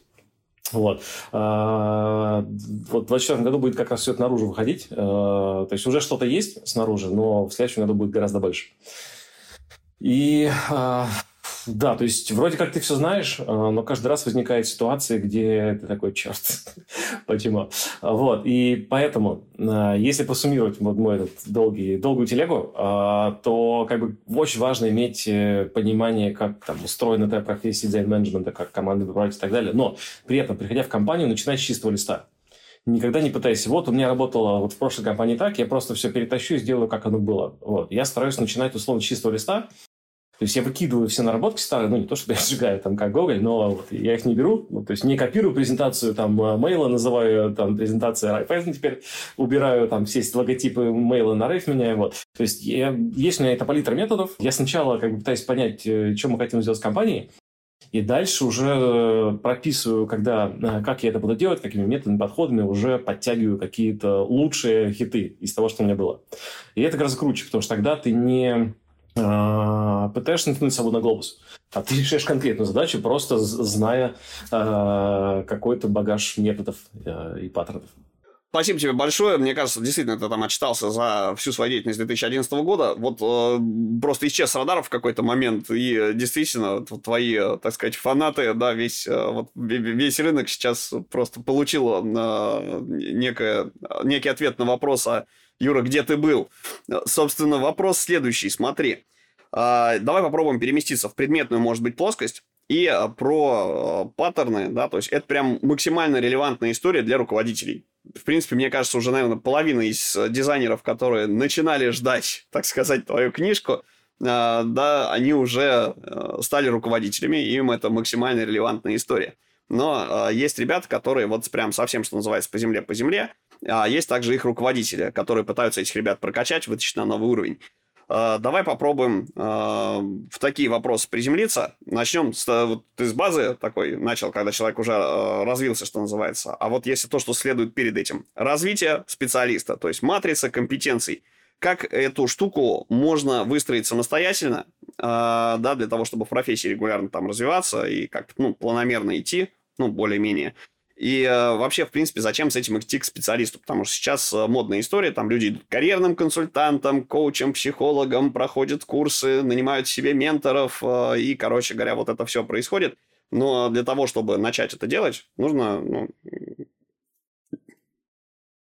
B: Вот. А, вот в 2024 году будет как раз все это наружу выходить. А, то есть уже что-то есть снаружи, но в следующем году будет гораздо больше. И а, да, то есть вроде как ты все знаешь, а, но каждый раз возникает ситуация, где ты такой, черт, [LAUGHS] почему? Вот, и поэтому, а, если посуммировать вот мой этот долгий, долгую телегу, а, то как бы очень важно иметь э, понимание, как там устроена эта профессия дизайн-менеджмента, как команды выбирать и так далее, но при этом, приходя в компанию, начинать с чистого листа никогда не пытайся. Вот у меня работало вот в прошлой компании так, я просто все перетащу и сделаю, как оно было. Вот. Я стараюсь начинать условно с чистого листа, то есть я выкидываю все наработки старые, ну не то, чтобы я сжигаю там как Гоголь, но вот я их не беру, ну, то есть не копирую презентацию там э, мейла, называю там презентация Райфайзен теперь, убираю там все логотипы мейла на Райф меняю, вот. То есть я, есть у меня эта палитра методов, я сначала как бы пытаюсь понять, э, что мы хотим сделать с компанией, и дальше уже э, прописываю, когда, как я это буду делать, какими методами, подходами, уже подтягиваю какие-то лучшие хиты из того, что у меня было. И это раз круче, потому что тогда ты не пытаешься натянуть собой на глобус. А ты решаешь конкретную задачу, просто зная э, какой-то багаж методов э, и паттернов.
A: Спасибо тебе большое. Мне кажется, действительно, ты там отчитался за всю свою деятельность 2011 года. Вот э, просто исчез с радаров в какой-то момент, и действительно, вот, твои, так сказать, фанаты, да, весь, вот, весь рынок сейчас просто получил э, некое, некий ответ на вопрос, а Юра, где ты был? Собственно, вопрос следующий. Смотри. А, давай попробуем переместиться в предметную, может быть, плоскость. И а, про а, паттерны, да, то есть это прям максимально релевантная история для руководителей. В принципе, мне кажется, уже, наверное, половина из дизайнеров, которые начинали ждать, [LAUGHS] так сказать, твою книжку, да, они уже стали руководителями, им это максимально релевантная история. Но есть ребята, которые вот прям совсем, что называется, по земле, по земле, а есть также их руководители, которые пытаются этих ребят прокачать, вытащить на новый уровень. А, давай попробуем а, в такие вопросы приземлиться. Начнем с, вот ты с базы такой начал, когда человек уже а, развился, что называется. А вот если то, что следует перед этим. Развитие специалиста, то есть матрица компетенций. Как эту штуку можно выстроить самостоятельно, да, для того, чтобы в профессии регулярно там развиваться и как-то, ну, планомерно идти, ну, более-менее. И э, вообще, в принципе, зачем с этим идти к специалисту? Потому что сейчас э, модная история, там люди идут карьерным консультантам, коучам, психологам, проходят курсы, нанимают себе менторов, э, и, короче говоря, вот это все происходит. Но для того, чтобы начать это делать, нужно ну,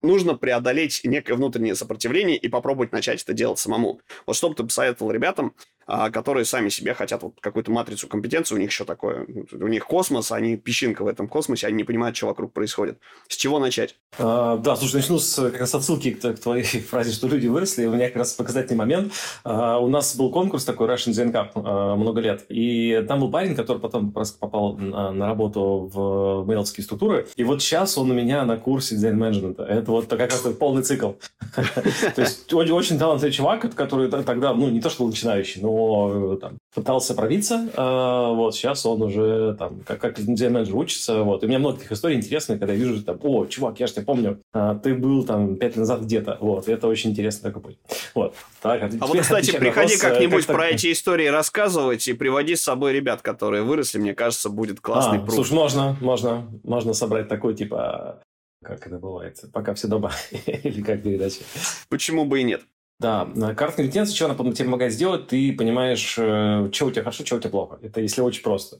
A: нужно преодолеть некое внутреннее сопротивление и попробовать начать это делать самому. Вот что бы ты посоветовал ребятам, которые сами себе хотят вот какую-то матрицу компетенции, у них еще такое, у них космос, они песчинка в этом космосе, они не понимают, что вокруг происходит. С чего начать?
B: А, да, слушай, начну с как раз отсылки к, к твоей [LAUGHS] фразе, что люди выросли. У меня как раз показательный момент. А, у нас был конкурс такой Russian Zen Cup а, много лет, и там был парень, который потом просто попал на, на работу в мейлские структуры, и вот сейчас он у меня на курсе дизайн-менеджмента. Это вот как раз полный цикл. [LAUGHS] То есть очень талантливый чувак, который тогда, ну, не то что начинающий, но но там, пытался пробиться, а, вот, сейчас он уже там, как, как менеджер учится, вот, и у меня много таких историй интересных, когда я вижу, там, о, чувак, я же тебя помню, а, ты был там пять лет назад где-то, вот, это очень интересно такой путь. Вот,
A: так, а, а вот, кстати, приходи вопрос, как-нибудь как про так... эти истории рассказывать и приводи с собой ребят, которые выросли, мне кажется, будет классный а,
B: пруф. Слушай, можно, можно, можно собрать такой, типа, как это бывает, пока все дома, [LAUGHS] или как передача.
A: Почему бы и нет?
B: Да, карта компетенции, что она тебе помогает сделать, ты понимаешь, э, что у тебя хорошо, что у тебя плохо. Это если очень просто.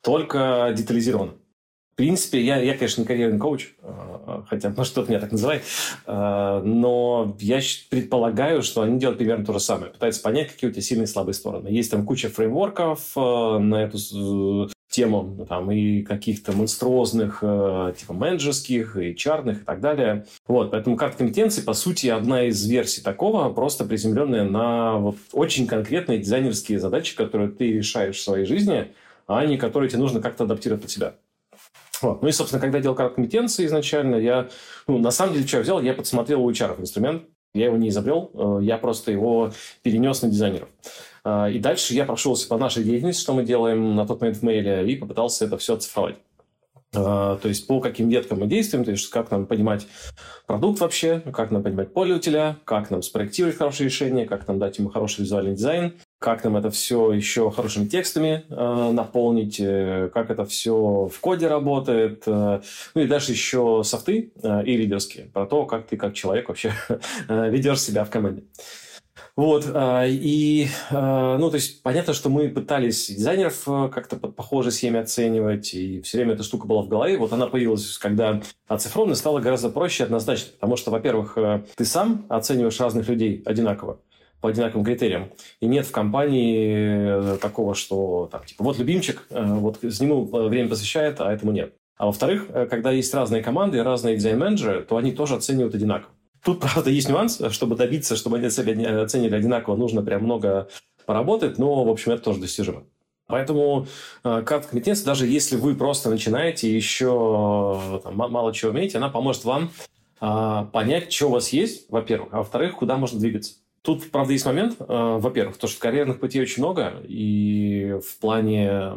B: Только детализированно. В принципе, я, я конечно, не карьерный коуч, э, хотя, может, кто-то меня так называет, э, но я предполагаю, что они делают примерно то же самое. Пытаются понять, какие у тебя сильные и слабые стороны. Есть там куча фреймворков на эту тему там, и каких-то монструозных э, типа менеджерских, и чарных и так далее. Вот, поэтому карта компетенций, по сути, одна из версий такого, просто приземленная на вот очень конкретные дизайнерские задачи, которые ты решаешь в своей жизни, а не которые тебе нужно как-то адаптировать под себя. Вот. Ну и, собственно, когда я делал карту компетенции изначально, я, ну, на самом деле, что я взял, я подсмотрел у HR инструмент, я его не изобрел, э, я просто его перенес на дизайнеров. А, и дальше я прошелся по нашей деятельности, что мы делаем на тот момент в мейле, и попытался это все оцифровать. А, то есть по каким веткам мы действуем, то есть как нам понимать продукт вообще, как нам понимать пользователя, как нам спроектировать хорошее решение, как нам дать ему хороший визуальный дизайн, как нам это все еще хорошими текстами э, наполнить, э, как это все в коде работает, э, ну и дальше еще софты э, и лидерские, про то, как ты как человек вообще [LAUGHS] ведешь себя в команде. Вот, а, и, а, ну, то есть, понятно, что мы пытались дизайнеров э, как-то по похожей схеме оценивать, и все время эта штука была в голове. Вот она появилась, когда оцифровано стало гораздо проще однозначно, потому что, во-первых, э, ты сам оцениваешь разных людей одинаково по одинаковым критериям. И нет в компании э, такого, что там, типа, вот любимчик, вот с нему время посвящает, а этому нет. А во-вторых, когда есть разные команды, разные дизайн-менеджеры, то они тоже оценивают одинаково. Тут, правда, есть нюанс, чтобы добиться, чтобы они оценили одинаково, нужно прям много поработать, но, в общем, это тоже достижимо. Поэтому э, карта компетенции, даже если вы просто начинаете, еще э, там, мало чего умеете, она поможет вам э, понять, что у вас есть, во-первых, а во-вторых, куда можно двигаться. Тут, правда, есть момент, э, во-первых, то, что карьерных путей очень много, и в плане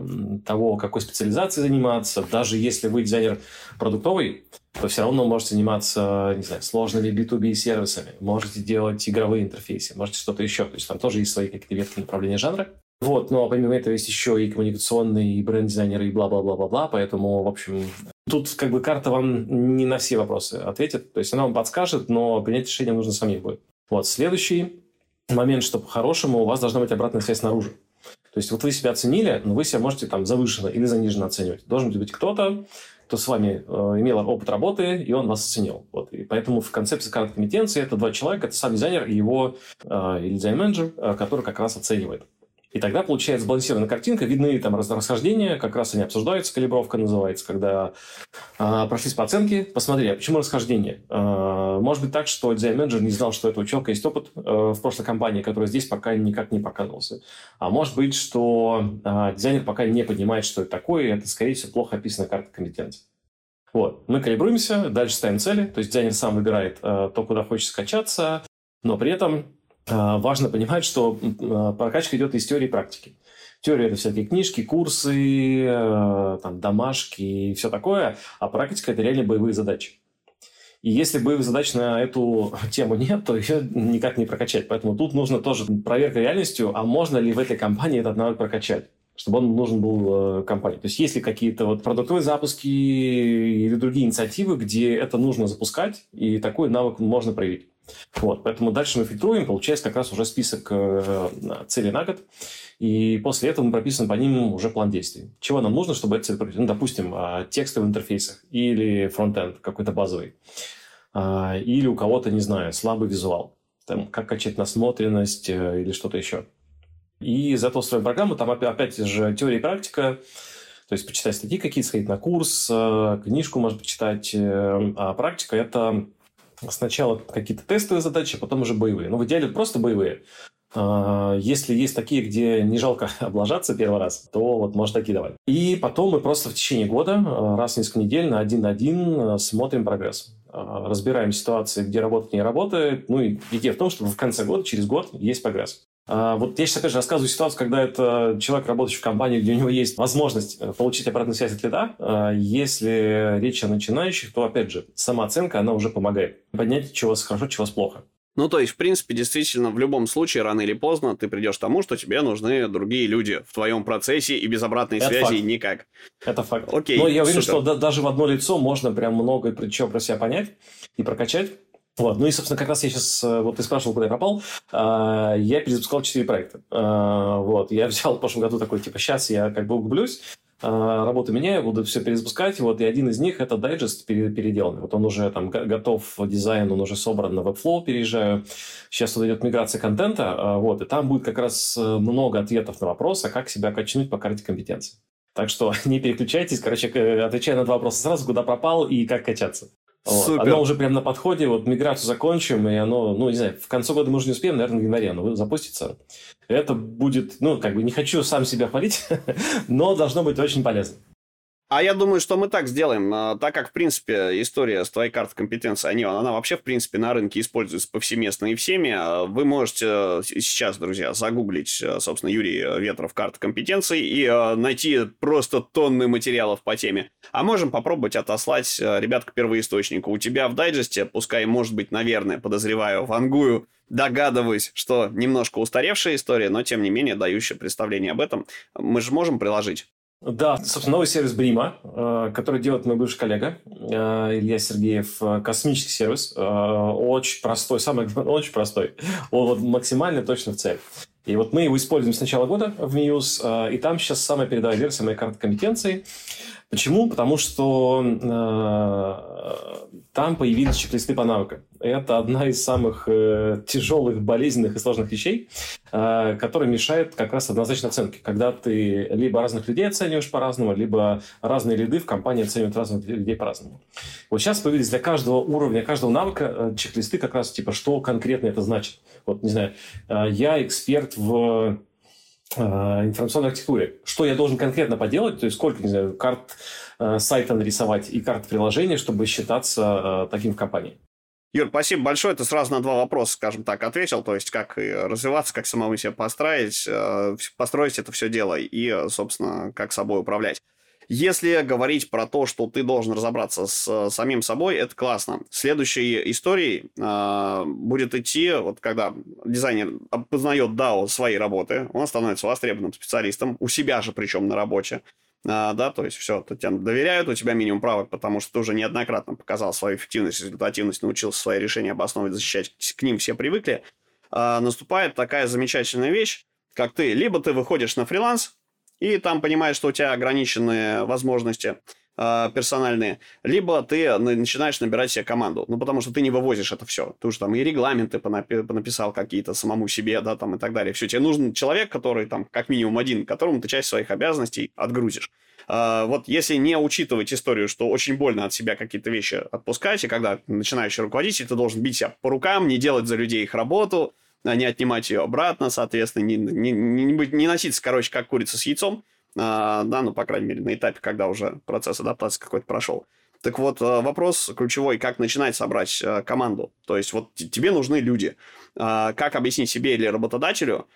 B: того, какой специализацией заниматься, даже если вы дизайнер продуктовый, то все равно можете заниматься, не знаю, сложными B2B сервисами, можете делать игровые интерфейсы, можете что-то еще. То есть там тоже есть свои какие-то ветки направления жанра. Вот, но помимо этого есть еще и коммуникационные, и бренд-дизайнеры, и бла-бла-бла-бла-бла, поэтому, в общем, тут как бы карта вам не на все вопросы ответит, то есть она вам подскажет, но принять решение нужно самим будет. Вот, следующий момент, что по-хорошему у вас должна быть обратная связь снаружи. То есть вот вы себя оценили, но вы себя можете там завышенно или заниженно оценивать. Должен быть кто-то, кто с вами э, имел опыт работы, и он вас оценил. Вот. И поэтому в концепции карты компетенции это два человека, это сам дизайнер и его э, или дизайн-менеджер, э, который как раз оценивает. И тогда получается сбалансированная картинка, видны там расхождения, как раз они обсуждаются, калибровка называется, когда э, прошлись по оценке, посмотрели, а почему расхождение. Э, может быть так, что дизайн-менеджер не знал, что у этого человека есть опыт э, в прошлой компании, который здесь пока никак не показывался. А может быть, что э, дизайнер пока не понимает, что это такое, и это, скорее всего, плохо описанная карта компетенций. Вот. Мы калибруемся, дальше ставим цели, то есть дизайнер сам выбирает э, то, куда хочет скачаться, но при этом важно понимать, что а, прокачка идет из теории и практики. Теория – это всякие книжки, курсы, э, там, домашки и все такое, а практика – это реально боевые задачи. И если боевых задач на эту [LAUGHS] тему нет, то ее никак не прокачать. Поэтому тут нужно тоже проверка реальностью, а можно ли в этой компании этот навык прокачать чтобы он нужен был э, компании. То есть есть ли какие-то вот продуктовые запуски или другие инициативы, где это нужно запускать, и такой навык можно проявить. Вот, поэтому дальше мы фильтруем, получается как раз уже список э, целей на год, и после этого мы прописываем по ним уже план действий. Чего нам нужно, чтобы это цель Ну, допустим, э, тексты в интерфейсах или фронтенд какой-то базовый, э, или у кого-то, не знаю, слабый визуал, там, как качать насмотренность э, или что-то еще. И этого строим программу, там опять же теория и практика, то есть почитать статьи какие-то, сходить на курс, э, книжку может почитать, э, а практика – это сначала какие-то тестовые задачи, а потом уже боевые. Ну, в идеале просто боевые. А, если есть такие, где не жалко [LAUGHS] облажаться первый раз, то вот можно такие давать. И потом мы просто в течение года, а, раз в несколько недель, на один на один смотрим прогресс. Разбираем ситуации, где работает, не работает. Ну и идея в том, что в конце года, через год, есть прогресс. А, вот я сейчас, опять же, рассказываю ситуацию, когда это человек, работающий в компании, где у него есть возможность э, получить обратную связь от лида. А, если речь о начинающих, то, опять же, самооценка, она уже помогает. Поднять, чего вас хорошо, чего вас плохо.
A: Ну, то есть, в принципе, действительно, в любом случае, рано или поздно, ты придешь к тому, что тебе нужны другие люди в твоем процессе, и без обратной Это связи факт. никак.
B: Это факт. Окей, Но я уверен, супер. что да, даже в одно лицо можно прям много чего про себя понять и прокачать. Вот. Ну и, собственно, как раз я сейчас, э, вот ты спрашивал, куда я попал, а, я перезапускал четыре проекта. А, вот. Я взял в прошлом году такой, типа, сейчас я как бы углублюсь, а, работу меняю, буду все перезапускать. Вот, и один из них это дайджест переделанный. Вот он уже там готов дизайн, он уже собран на Webflow, переезжаю. Сейчас вот идет миграция контента, а, вот, и там будет как раз э, много ответов на вопросы, как себя качнуть по карте компетенций. Так что [LAUGHS] не переключайтесь, короче, отвечаю на два вопроса сразу, куда пропал и как качаться. Вот. Оно уже прям на подходе, вот миграцию закончим, и оно, ну, не знаю, в конце года мы уже не успеем, наверное, в январе оно запустится. Это будет, ну, как бы не хочу сам себя хвалить, [LAUGHS] но должно быть очень полезно.
A: А я думаю, что мы так сделаем, а, так как, в принципе, история с твоей картой компетенции, они, она вообще, в принципе, на рынке используется повсеместно и всеми. А вы можете э, сейчас, друзья, загуглить, э, собственно, Юрий Ветров карта компетенций и э, найти просто тонны материалов по теме. А можем попробовать отослать ребят к первоисточнику. У тебя в дайджесте, пускай, может быть, наверное, подозреваю, вангую, догадываюсь, что немножко устаревшая история, но, тем не менее, дающая представление об этом, мы же можем приложить.
B: Да, собственно, новый сервис Брима, э, который делает мой бывший коллега э, Илья Сергеев. Э, космический сервис. Очень простой, самый [LAUGHS] очень простой. Он вот максимально точно в цель. И вот мы его используем с начала года в Мьюз, и там сейчас самая передовая версия моей карты компетенций. Почему? Потому что э, там появились чек-листы по навыкам. Это одна из самых э, тяжелых, болезненных и сложных вещей, э, которая мешает как раз однозначной оценке. Когда ты либо разных людей оцениваешь по-разному, либо разные лиды в компании оценивают разных людей по-разному. Вот сейчас появились для каждого уровня, каждого навыка э, чек-листы как раз типа, что конкретно это значит. Вот, не знаю, э, я эксперт в Э, информационной архитектуре. Что я должен конкретно поделать, то есть сколько, не знаю, карт э, сайта нарисовать и карт приложения, чтобы считаться э, таким в компании.
A: Юр, спасибо большое. Ты сразу на два вопроса, скажем так, ответил. То есть, как развиваться, как самому себе построить, построить это все дело и, собственно, как собой управлять. Если говорить про то, что ты должен разобраться с э, самим собой, это классно. Следующей историей э, будет идти, вот когда дизайнер познает DAO своей работы, он становится востребованным специалистом, у себя же причем на работе. А, да, то есть все, тебе доверяют, у тебя минимум правок, потому что ты уже неоднократно показал свою эффективность, результативность, научился свои решения обосновывать, защищать, к ним все привыкли. А, наступает такая замечательная вещь, как ты, либо ты выходишь на фриланс, и там понимаешь, что у тебя ограниченные возможности э, персональные, либо ты начинаешь набирать себе команду, ну, потому что ты не вывозишь это все. Ты уже там и регламенты понаписал какие-то самому себе, да, там и так далее. Все, тебе нужен человек, который там как минимум один, которому ты часть своих обязанностей отгрузишь. Uh, вот если не учитывать историю, что очень больно от себя какие-то вещи отпускать, и когда начинающий руководитель, ты должен бить себя по рукам, не делать за людей их работу, а не отнимать ее обратно, соответственно, не, не, не, не носиться, короче, как курица с яйцом, да, ну, по крайней мере, на этапе, когда уже процесс адаптации какой-то прошел. Так вот, а, вопрос ключевой, как начинать собрать а, команду. То есть, вот тебе нужны люди. А, как объяснить себе или работодателю,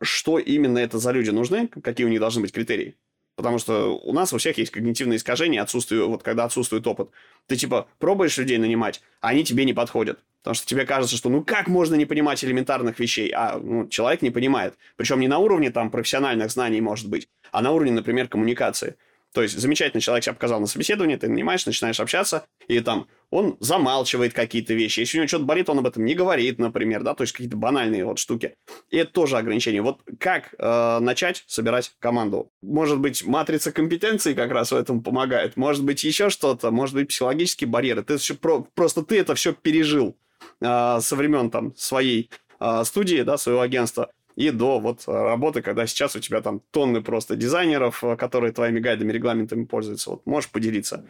A: что именно это за люди нужны, какие у них должны быть критерии. Потому что у нас у всех есть когнитивные искажения, отсутствие, вот когда отсутствует опыт. Ты типа пробуешь людей нанимать, а они тебе не подходят. Потому что тебе кажется, что ну как можно не понимать элементарных вещей, а ну, человек не понимает. Причем не на уровне там профессиональных знаний может быть, а на уровне, например, коммуникации. То есть замечательный человек себя показал на собеседовании, ты нанимаешь, начинаешь общаться, и там он замалчивает какие-то вещи. Если у него что-то болит, он об этом не говорит, например, да, то есть какие-то банальные вот штуки. И это тоже ограничение. Вот как э, начать собирать команду? Может быть, матрица компетенций как раз в этом помогает, может быть, еще что-то, может быть, психологические барьеры. Ты еще про, просто ты это все пережил э, со времен там своей э, студии, да, своего агентства и до вот работы, когда сейчас у тебя там тонны просто дизайнеров, которые твоими гайдами, регламентами пользуются. Вот можешь поделиться?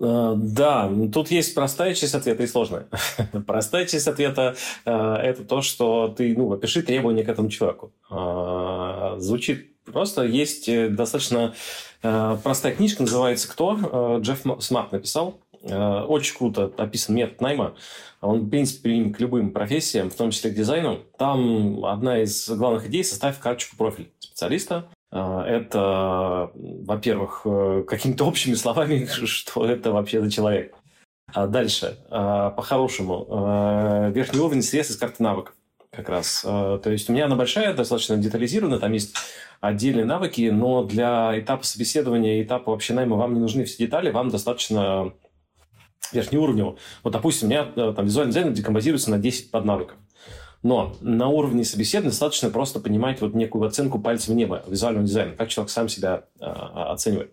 B: Э, да, тут есть простая часть ответа и сложная. [LAUGHS] простая часть ответа э, это то, что ты, ну, опиши требования к этому человеку. Э, звучит просто. Есть достаточно простая книжка, называется «Кто?». Джефф Смарт написал. Очень круто описан метод найма. Он, в принципе, применим к любым профессиям, в том числе к дизайну. Там одна из главных идей – составь карточку профиль специалиста, это, во-первых, э, какими-то общими словами, [LAUGHS] что это вообще за человек. А дальше, а, по-хорошему, а, верхний уровень средств из карты навыков как раз. А, то есть у меня она большая, достаточно детализирована, там есть отдельные навыки, но для этапа собеседования, этапа вообще найма вам не нужны все детали, вам достаточно верхнеуровневого. Вот, допустим, у меня э, там визуальный дизайн декомпозируется на 10 поднавыков. Но на уровне собеседования достаточно просто понимать вот некую оценку пальцем в небо визуального дизайна, как человек сам себя э, оценивает.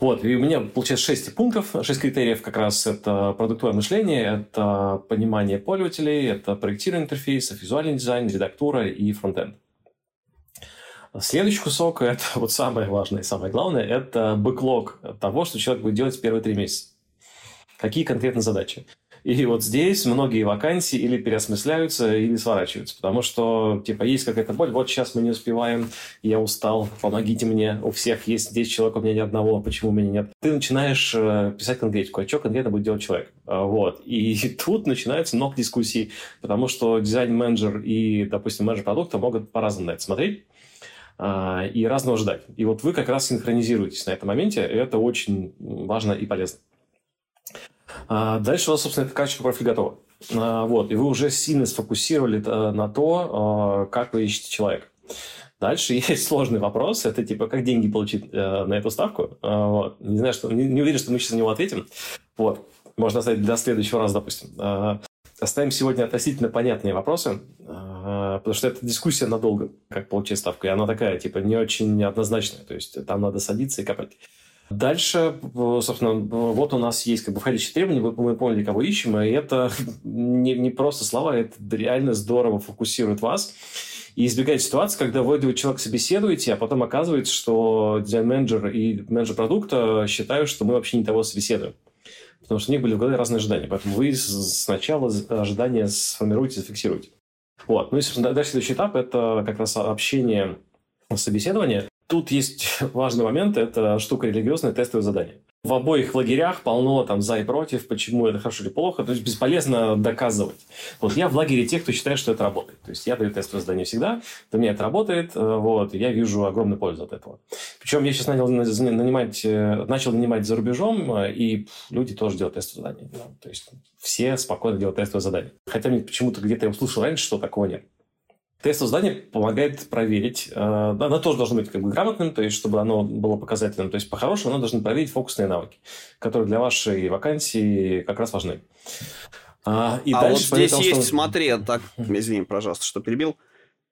B: Вот, и у меня получается 6 пунктов, 6 критериев как раз. Это продуктовое мышление, это понимание пользователей, это проектирование интерфейсов, визуальный дизайн, редактура и фронтенд. Следующий кусок, это вот самое важное и самое главное, это бэклог того, что человек будет делать в первые три месяца. Какие конкретно задачи. И вот здесь многие вакансии или переосмысляются, или сворачиваются, потому что, типа, есть какая-то боль, вот сейчас мы не успеваем, я устал, помогите мне, у всех есть 10 человек, у меня ни одного, почему у меня нет? Ты начинаешь э, писать конкретику, а что конкретно будет делать человек? А, вот. И [LAUGHS] тут начинается много дискуссий, потому что дизайн-менеджер и, допустим, менеджер продукта могут по-разному на это смотреть а, и разного ждать. И вот вы как раз синхронизируетесь на этом моменте, и это очень важно и полезно. А дальше у вас, собственно, эта карточка профиль готова. А, вот, и вы уже сильно сфокусировали э, на то, а, как вы ищете человека. Дальше [LAUGHS] есть сложный вопрос. Это типа, как деньги получить э, на эту ставку? Вот. Не знаю, что, не, не уверен, что мы сейчас на него ответим. Вот. Можно оставить для следующего раза, допустим. Оставим сегодня относительно понятные вопросы, потому что это дискуссия надолго, как получить ставку. И она такая, типа, не очень однозначная. То есть там надо садиться и копать. Дальше, собственно, вот у нас есть как бы входящие требования, мы поняли, кого ищем, и это [LAUGHS] не, не просто слова, это реально здорово фокусирует вас и избегать ситуации, когда вы этого человека собеседуете, а потом оказывается, что дизайн-менеджер и менеджер продукта считают, что мы вообще не того собеседуем. Потому что у них были в голове разные ожидания. Поэтому вы сначала ожидания сформируете, зафиксируете. Вот. Ну и, собственно, дальше следующий этап – это как раз общение собеседование. Тут есть [LAUGHS] важный момент, это штука религиозная, тестовое задание. В обоих лагерях полно там за и против, почему это хорошо или плохо. То есть бесполезно доказывать. Вот я в лагере тех, кто считает, что это работает. То есть я даю тестовое задание всегда, для меня это работает, э, вот, я вижу огромную пользу от этого. Причем я сейчас начал нанимать, э, начал нанимать за рубежом, э, и люди тоже делают тестовое задание. То есть все спокойно делают тестовое задание. Хотя мне почему-то где-то я услышал раньше, что такого нет. Тестовое задание помогает проверить. Э, оно тоже должно быть как бы грамотным, то есть чтобы оно было показательным. То есть по-хорошему оно должно проверить фокусные навыки, которые для вашей вакансии как раз важны.
A: А, и а дальше, вот здесь есть, что... смотри, так, извини, пожалуйста, что перебил.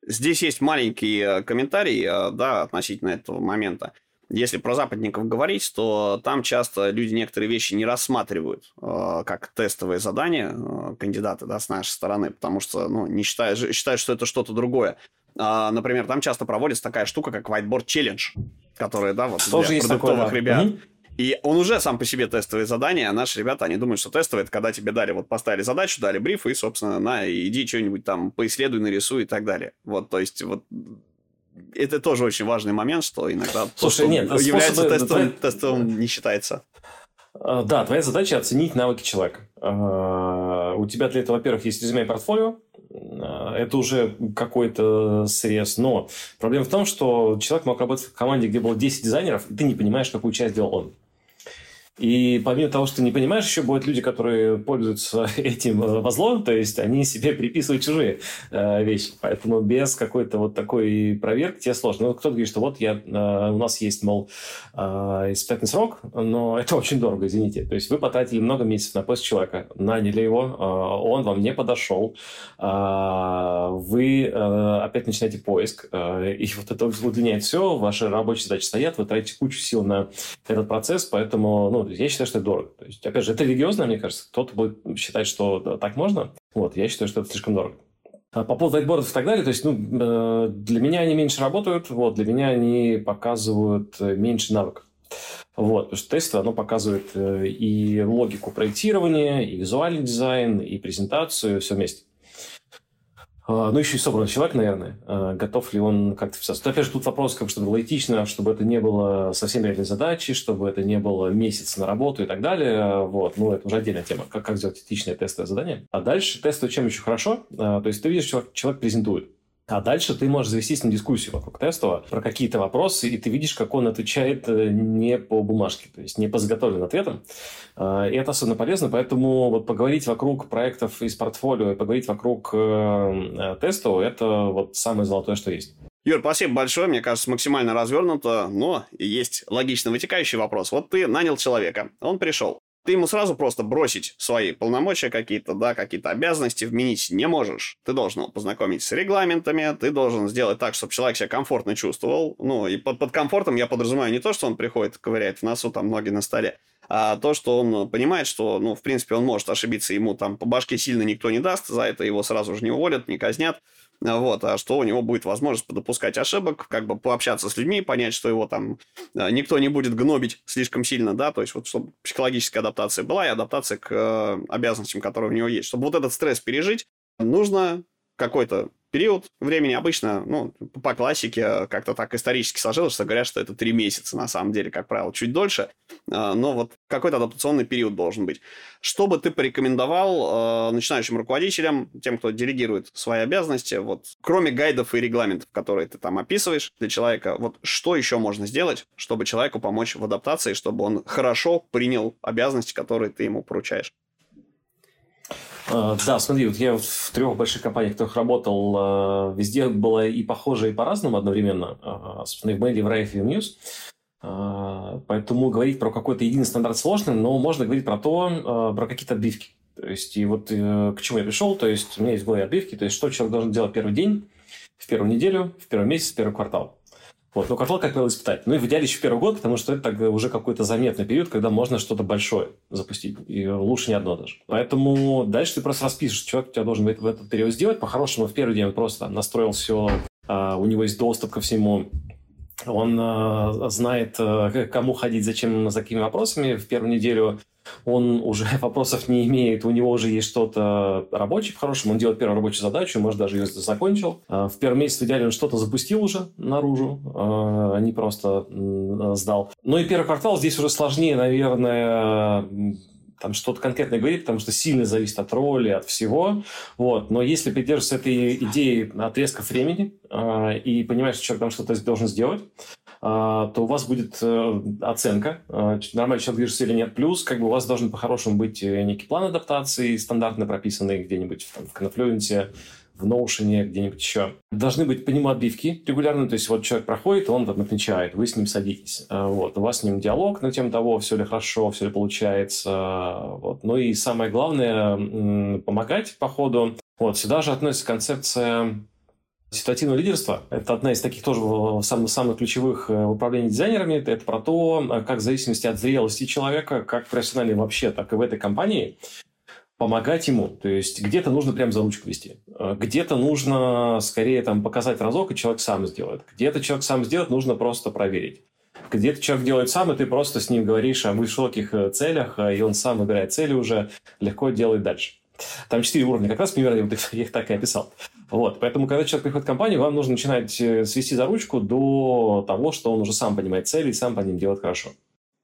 A: Здесь есть маленький э, комментарий, э, да, относительно этого момента если про западников говорить, то там часто люди некоторые вещи не рассматривают э, как тестовые задания э, кандидаты да, с нашей стороны, потому что ну, не считают, считают, что это что-то другое. А, например, там часто проводится такая штука, как Whiteboard Challenge, которая, да, вот
B: Тоже для продуктовых такое, да.
A: ребят. Угу. И он уже сам по себе тестовые задания, а наши ребята, они думают, что тестовые, это когда тебе дали, вот поставили задачу, дали бриф, и, собственно, на, иди что-нибудь там поисследуй, нарисуй и так далее. Вот, то есть, вот это тоже очень важный момент, что иногда
B: Слушай, то, нет,
A: является способы... тестом, тестом не считается.
B: А, да, твоя задача оценить навыки человека. А, у тебя для этого, во-первых, есть резюме и портфолио. А, это уже какой-то срез. Но проблема в том, что человек мог работать в команде, где было 10 дизайнеров, и ты не понимаешь, какую часть делал он. И помимо того, что ты не понимаешь, еще бывают люди, которые пользуются [LAUGHS] этим э, во зло, то есть они себе приписывают чужие э, вещи. Поэтому без какой-то вот такой проверки тебе сложно. Ну, кто-то говорит, что вот я, э, у нас есть, мол, э, испытательный срок, но [LAUGHS] это очень дорого, извините. То есть вы потратили много месяцев на поиск человека, наняли его, э, он вам не подошел, э, вы э, опять начинаете поиск, э, и вот это удлиняет все, ваши рабочие задачи стоят, вы тратите кучу сил на этот процесс, поэтому, ну, я считаю, что это дорого. То есть, опять же, это религиозно, мне кажется. Кто-то будет считать, что так можно. Вот, я считаю, что это слишком дорого. А по поводу вайтбордов и так далее, то есть, ну, э, для меня они меньше работают, вот, для меня они показывают э, меньше навыков. Вот, потому что тесты, оно показывает э, и логику проектирования, и визуальный дизайн, и презентацию, все вместе. А, ну, еще и собранный человек, наверное. А, готов ли он как-то вписаться? Опять же, тут вопрос, как, чтобы было этично, чтобы это не было совсем реальной задачи, чтобы это не было месяц на работу и так далее. Вот. Ну, это уже отдельная тема, как, как сделать этичное тестовое задание. А дальше тестовое чем еще хорошо? А, то есть ты видишь, человек, человек презентует. А дальше ты можешь завести с ним дискуссию вокруг тестового про какие-то вопросы, и ты видишь, как он отвечает э, не по бумажке, то есть не по заготовленным ответам. А, и это особенно полезно, поэтому вот поговорить вокруг проектов из портфолио и поговорить вокруг э, э, тестового – это вот самое золотое, что есть.
A: Юр, спасибо большое. Мне кажется, максимально развернуто, но есть логично вытекающий вопрос. Вот ты нанял человека, он пришел. Ты ему сразу просто бросить свои полномочия какие-то, да, какие-то обязанности вменить не можешь. Ты должен его познакомить с регламентами, ты должен сделать так, чтобы человек себя комфортно чувствовал. Ну, и под, под комфортом я подразумеваю не то, что он приходит, ковыряет в носу, там, ноги на столе, а то, что он понимает, что, ну, в принципе, он может ошибиться, ему там по башке сильно никто не даст, за это его сразу же не уволят, не казнят. Вот, а что у него будет возможность допускать ошибок, как бы пообщаться с людьми, понять, что его там э, никто не будет гнобить слишком сильно, да, то есть вот чтобы психологическая адаптация была и адаптация к э, обязанностям, которые у него есть. Чтобы вот этот стресс пережить, нужно какой-то период времени обычно, ну, по классике, как-то так исторически сложилось, что говорят, что это три месяца, на самом деле, как правило, чуть дольше, а, но вот какой-то адаптационный период должен быть. Что бы ты порекомендовал э, начинающим руководителям, тем, кто делегирует свои обязанности, вот, кроме гайдов и регламентов, которые ты там описываешь для человека, вот что еще можно сделать, чтобы человеку помочь в адаптации, чтобы он хорошо принял обязанности, которые ты ему поручаешь?
B: А, да, смотри, вот я в трех больших компаниях, в которых работал, а, везде было и похоже, и по-разному одновременно. А, собственно, и в Mail, и в Rife, и в News. Поэтому говорить про какой-то единый стандарт сложно, но можно говорить про то, про какие-то отбивки. То есть, и вот э, к чему я пришел, то есть, у меня есть в голове отбивки, то есть, что человек должен делать первый день, в первую неделю, в первый месяц, в первый квартал. Вот. Но квартал, как правило, испытать. Ну и в идеале еще первый год, потому что это так, уже какой-то заметный период, когда можно что-то большое запустить. И лучше не одно даже. Поэтому дальше ты просто распишешь, что тебя должен в этот период сделать. По-хорошему, в первый день он просто настроил все, а, у него есть доступ ко всему, он э, знает, э, кому ходить, зачем, за какими вопросами. В первую неделю он уже [LAUGHS] вопросов не имеет, у него уже есть что-то рабочее по-хорошему, он делает первую рабочую задачу, может, даже ее закончил. А в первом месяце в идеале он что-то запустил уже наружу, а не просто сдал. Ну и первый квартал здесь уже сложнее, наверное, там что-то конкретное говорить, потому что сильно зависит от роли, от всего. Вот. Но если придерживаться этой идеи отрезков времени э, и понимаешь, что человек там что-то должен сделать, а, то у вас будет э, оценка, а, нормальный человек движется или нет. Плюс, как бы у вас должен по-хорошему быть э, некий план адаптации, стандартно прописанный где-нибудь там, в Confluence, в Notion, где-нибудь еще. Должны быть по нему отбивки регулярно, то есть вот человек проходит, он там отмечает, вы с ним садитесь. А, вот, у вас с ним диалог на тему того, все ли хорошо, все ли получается. Вот. Ну и самое главное, помогать по ходу. Вот, сюда же относится концепция Ситуативное лидерство – это одна из таких тоже самых, самых ключевых э, управлений дизайнерами. Это про то, э, как в зависимости от зрелости человека, как профессионально вообще, так и в этой компании, помогать ему. То есть где-то нужно прям за ручку вести. Э, где-то нужно скорее там показать разок, и человек сам сделает. Где-то человек сам сделает, нужно просто проверить. Где-то человек делает сам, и ты просто с ним говоришь о высоких целях, и он сам выбирает цели уже, легко делает дальше. Там четыре уровня, как раз примерно [LAUGHS] я их так и описал. Вот, поэтому, когда человек приходит в компанию, вам нужно начинать э, свести за ручку до того, что он уже сам понимает цели и сам по ним делает хорошо.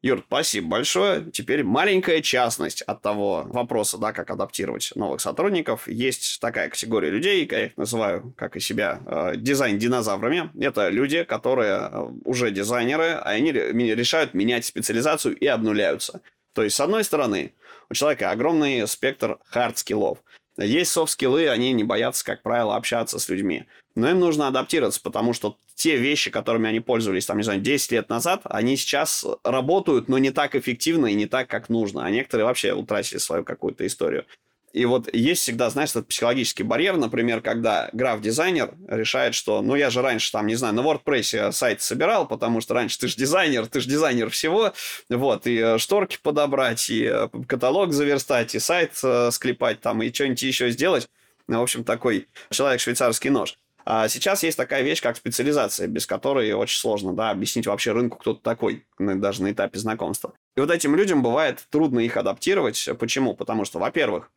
A: Юр, спасибо большое. Теперь маленькая частность от того вопроса, да, как адаптировать новых сотрудников. Есть такая категория людей, я их называю, как и себя, э, дизайн-динозаврами. Это люди, которые э, уже дизайнеры, а они решают менять специализацию и обнуляются. То есть, с одной стороны, у человека огромный спектр хард-скиллов. Есть софт-скиллы, они не боятся, как правило, общаться с людьми. Но им нужно адаптироваться, потому что те вещи, которыми они пользовались, там, не знаю, 10 лет назад, они сейчас работают, но не так эффективно и не так, как нужно. А некоторые вообще утратили свою какую-то историю. И вот есть всегда, знаешь, этот психологический барьер, например, когда граф-дизайнер решает, что, ну, я же раньше, там, не знаю, на WordPress сайт собирал, потому что раньше ты же дизайнер, ты же дизайнер всего, вот, и э, шторки подобрать, и э, каталог заверстать, и сайт э, склепать, там, и что-нибудь еще сделать. Ну, в общем, такой человек-швейцарский нож. А сейчас есть такая вещь, как специализация, без которой очень сложно да, объяснить вообще рынку, кто то такой, даже на этапе знакомства. И вот этим людям бывает трудно их адаптировать. Почему? Потому что, во-первых,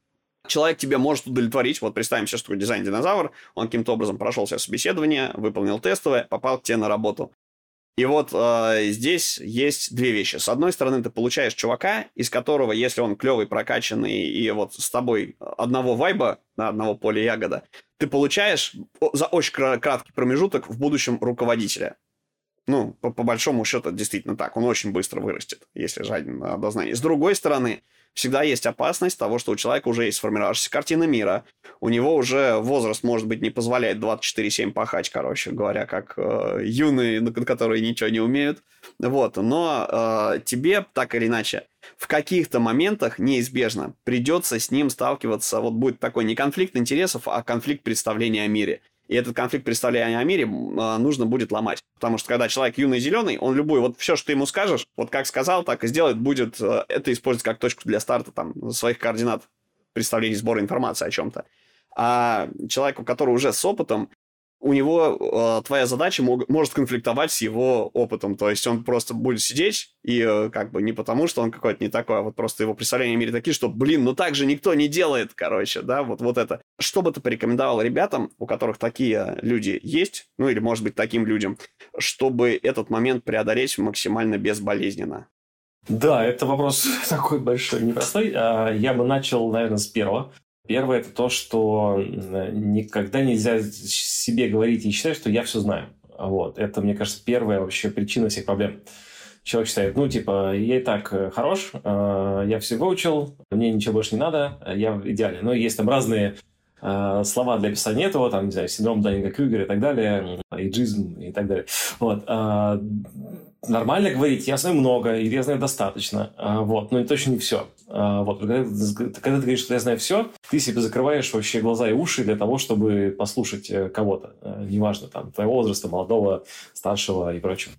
A: человек тебе может удовлетворить. Вот представим себе, что дизайн-динозавр. Он каким-то образом прошел все собеседование, выполнил тестовое, попал к тебе на работу. И вот э, здесь есть две вещи. С одной стороны, ты получаешь чувака, из которого, если он клевый, прокачанный и вот с тобой одного вайба, да, одного поля ягода, ты получаешь за очень краткий промежуток в будущем руководителя. Ну, по, по большому счету, действительно так. Он очень быстро вырастет, если жаден до знаний. С другой стороны, всегда есть опасность того, что у человека уже есть сформировавшаяся картина мира, у него уже возраст, может быть, не позволяет 24-7 пахать, короче говоря, как э, юные, которые ничего не умеют. Вот, но э, тебе, так или иначе, в каких-то моментах неизбежно придется с ним сталкиваться. Вот будет такой не конфликт интересов, а конфликт представления о мире. И этот конфликт представления о мире э, нужно будет ломать. Потому что когда человек юный зеленый, он любой, вот все, что ты ему скажешь, вот как сказал, так и сделает, будет э, это использовать как точку для старта там, своих координат представления сбора информации о чем-то. А человеку, который уже с опытом, у него э, твоя задача мог, может конфликтовать с его опытом. То есть он просто будет сидеть, и э, как бы не потому, что он какой-то не такой, а вот просто его представления о мире такие, что, блин, ну так же никто не делает, короче, да, вот, вот это. Что бы ты порекомендовал ребятам, у которых такие люди есть, ну или, может быть, таким людям, чтобы этот момент преодолеть максимально безболезненно?
B: Да, это вопрос [LAUGHS] такой большой, непростой. А, я бы начал, наверное, с первого. Первое – это то, что никогда нельзя себе говорить и считать, что я все знаю. Вот. Это, мне кажется, первая вообще причина всех проблем. Человек считает, ну, типа, я и так э, хорош, э, я все выучил, мне ничего больше не надо, я идеален. Но есть там разные э, слова для описания этого, там, не знаю, синдром Даннинга Крюгера и так далее, эйджизм и так далее. Вот. А, нормально говорить, я знаю много, или я знаю достаточно, а, вот, но точно не все. Вот, когда, когда ты говоришь, что я знаю все, ты себе закрываешь вообще глаза и уши для того, чтобы послушать э, кого-то, э, неважно, там, твоего возраста, молодого, старшего и прочего.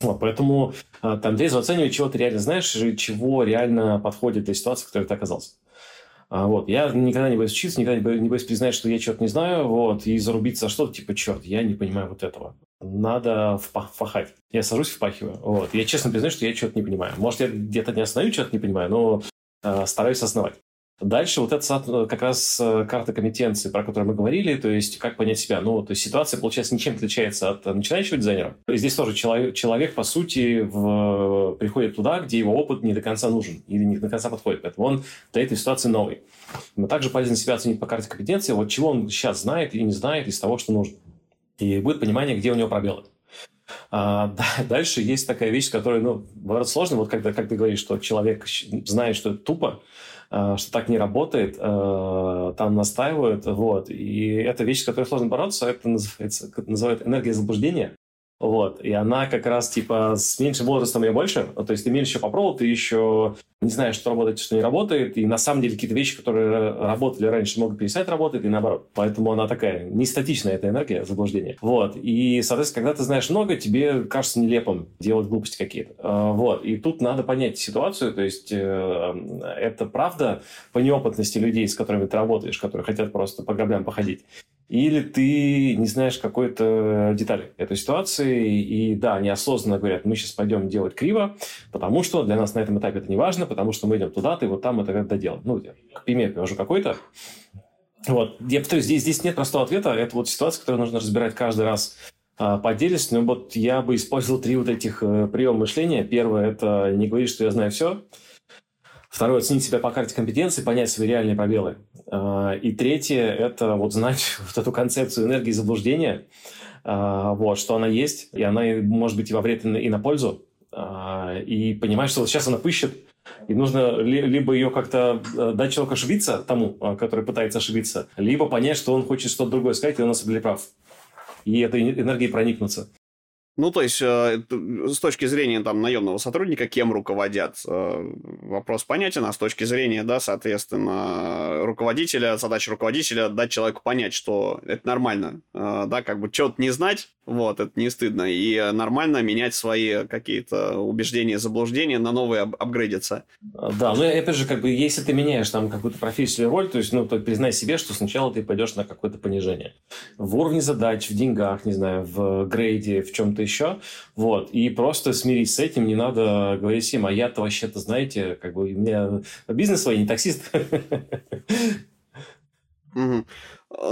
B: Вот, поэтому там здесь оценивать, чего ты реально знаешь, чего реально подходит для ситуации, в которой ты оказался. Вот. Я никогда не боюсь учиться, никогда не боюсь признать, что я что-то не знаю, вот, и зарубиться, а что-то типа, черт, я не понимаю вот этого надо впахать. Я сажусь, впахиваю. Вот. Я честно признаю, что я что-то не понимаю. Может, я где-то не осознаю, что-то не понимаю, но э, стараюсь осознавать. Дальше вот это как раз э, карта компетенции, про которую мы говорили, то есть как понять себя. Ну, то есть ситуация, получается, ничем отличается от начинающего дизайнера. И здесь тоже человек, человек по сути, в, приходит туда, где его опыт не до конца нужен или не до конца подходит. Поэтому он для этой ситуации новый. Но также полезно себя оценить по карте компетенции, вот чего он сейчас знает или не знает из того, что нужно и будет понимание, где у него пробелы. А, [LAUGHS] да, дальше есть такая вещь, которая, ну, бывает сложно, вот когда, как ты говоришь, что человек знает, что это тупо, что так не работает, а, там настаивают, вот, и это вещь, с которой сложно бороться, это называется, называют энергия заблуждения, вот. И она как раз типа с меньшим возрастом ее больше. То есть ты меньше попробовал, ты еще не знаешь, что работает, что не работает. И на самом деле какие-то вещи, которые работали раньше, могут перестать работать, и наоборот. Поэтому она такая не статичная, эта энергия заблуждения. Вот. И, соответственно, когда ты знаешь много, тебе кажется нелепым делать глупости какие-то. А, вот. И тут надо понять ситуацию. То есть э, это правда по неопытности людей, с которыми ты работаешь, которые хотят просто по граблям походить или ты не знаешь какой-то детали этой ситуации, и да, неосознанно говорят, мы сейчас пойдем делать криво, потому что для нас на этом этапе это не важно, потому что мы идем туда-то, и вот там это делаем. Ну, к примеру привожу какой-то. Вот. Я повторюсь, здесь, здесь нет простого ответа. Это вот ситуация, которую нужно разбирать каждый раз а, по отдельности. Но вот я бы использовал три вот этих э, приема мышления. Первое – это не говорить, что я знаю все. Второе – оценить себя по карте компетенции, понять свои реальные пробелы. А, и третье – это вот знать [LAUGHS] вот эту концепцию энергии заблуждения, а, вот, что она есть, и она может быть и во вред, и на пользу. А, и понимать, что вот сейчас она пыщет, и нужно либо ее как-то э, дать человеку ошибиться, тому, который пытается ошибиться, либо понять, что он хочет что-то другое сказать, и он на самом деле прав. И этой энергией проникнуться.
A: Ну, то есть, э, с точки зрения там наемного сотрудника, кем руководят, э, вопрос понятен, а с точки зрения, да, соответственно, руководителя, задача руководителя дать человеку понять, что это нормально, э, да, как бы что-то не знать, вот, это не стыдно, и нормально менять свои какие-то убеждения, заблуждения на новые ап- апгрейдиться.
B: Да, ну, опять же, как бы, если ты меняешь там какую-то профессию роль, то есть, ну, то признай себе, что сначала ты пойдешь на какое-то понижение. В уровне задач, в деньгах, не знаю, в грейде, в чем-то еще. Вот. И просто смирись с этим, не надо говорить всем, а я-то вообще-то, знаете, как бы у меня бизнес свой, не таксист.
A: Угу.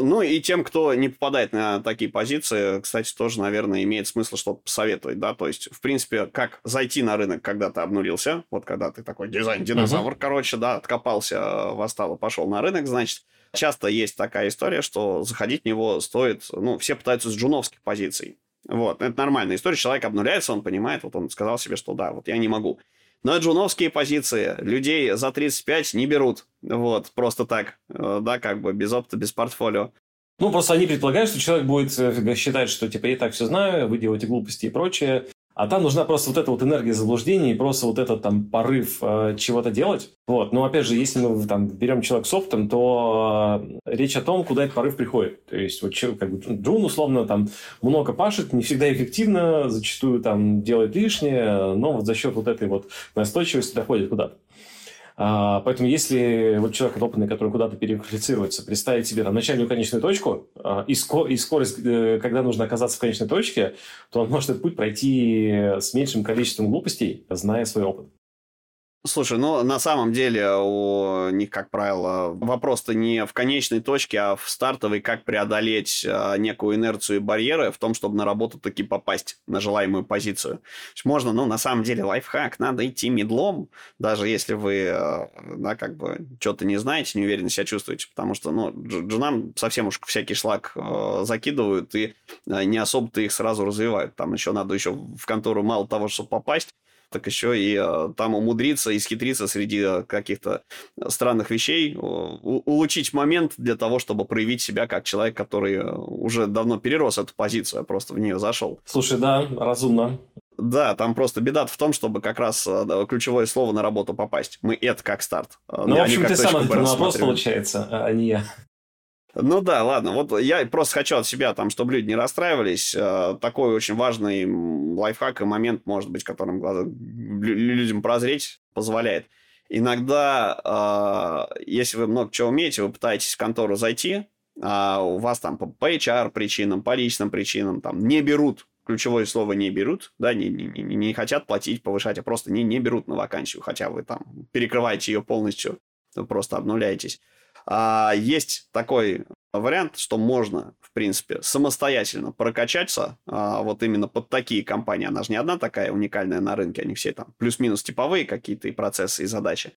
A: Ну и тем, кто не попадает на такие позиции, кстати, тоже, наверное, имеет смысл что-то посоветовать, да, то есть, в принципе, как зайти на рынок, когда ты обнулился, вот когда ты такой дизайн-динозавр, uh-huh. короче, да, откопался, восстал и пошел на рынок, значит, часто есть такая история, что заходить в него стоит, ну, все пытаются с джуновских позиций, вот, это нормальная история, человек обнуляется, он понимает, вот он сказал себе, что да, вот я не могу. Но джуновские позиции людей за 35 не берут. Вот, просто так, э, да, как бы без опыта, без портфолио.
B: Ну, просто они предполагают, что человек будет э, считать, что типа я так все знаю, вы делаете глупости и прочее. А там нужна просто вот эта вот энергия заблуждений, просто вот этот там порыв э, чего-то делать. Вот. Но опять же, если мы там берем человека с опытом, то э, речь о том, куда этот порыв приходит. То есть вот человек, как бы, Джун условно там много пашет, не всегда эффективно, зачастую там делает лишнее, но вот за счет вот этой вот настойчивости доходит куда-то. А, поэтому если вот человек опытный, который куда-то переквалифицируется, представить себе там начальную конечную точку а, и, и скорость, э, когда нужно оказаться в конечной точке, то он может этот путь пройти с меньшим количеством глупостей, зная свой опыт.
A: Слушай, ну на самом деле у них, как правило, вопрос-то не в конечной точке, а в стартовой, как преодолеть а, некую инерцию и барьеры в том, чтобы на работу таки попасть на желаемую позицию. Можно, ну на самом деле лайфхак, надо идти медлом, даже если вы, а, да, как бы что-то не знаете, не уверенно себя чувствуете, потому что, ну, джунам совсем уж всякий шлак э, закидывают и не особо-то их сразу развивают. Там еще надо еще в контору мало того, чтобы попасть, так еще и э, там умудриться и схитриться среди э, каких-то странных вещей, улучшить момент для того, чтобы проявить себя как человек, который э, уже давно перерос эту позицию, а просто в нее зашел.
B: Слушай, да, разумно.
A: Да, там просто беда в том, чтобы как раз ключевое слово на работу попасть. Мы это как старт.
B: Ну, в общем, ты сам ответил на вопрос, получается, а не я.
A: Ну да, ладно. Вот я просто хочу от себя, там, чтобы люди не расстраивались. Э, такой очень важный лайфхак и момент, может быть, которым людям прозреть позволяет. Иногда, э, если вы много чего умеете, вы пытаетесь в контору зайти, а у вас там по HR причинам, по личным причинам там не берут ключевое слово не берут, да, не, не, не, не хотят платить, повышать, а просто не, не берут на вакансию, хотя вы там перекрываете ее полностью, просто обнуляетесь. А, есть такой вариант, что можно, в принципе, самостоятельно прокачаться а, вот именно под такие компании. Она же не одна такая уникальная на рынке, они все там плюс-минус типовые какие-то и процессы, и задачи.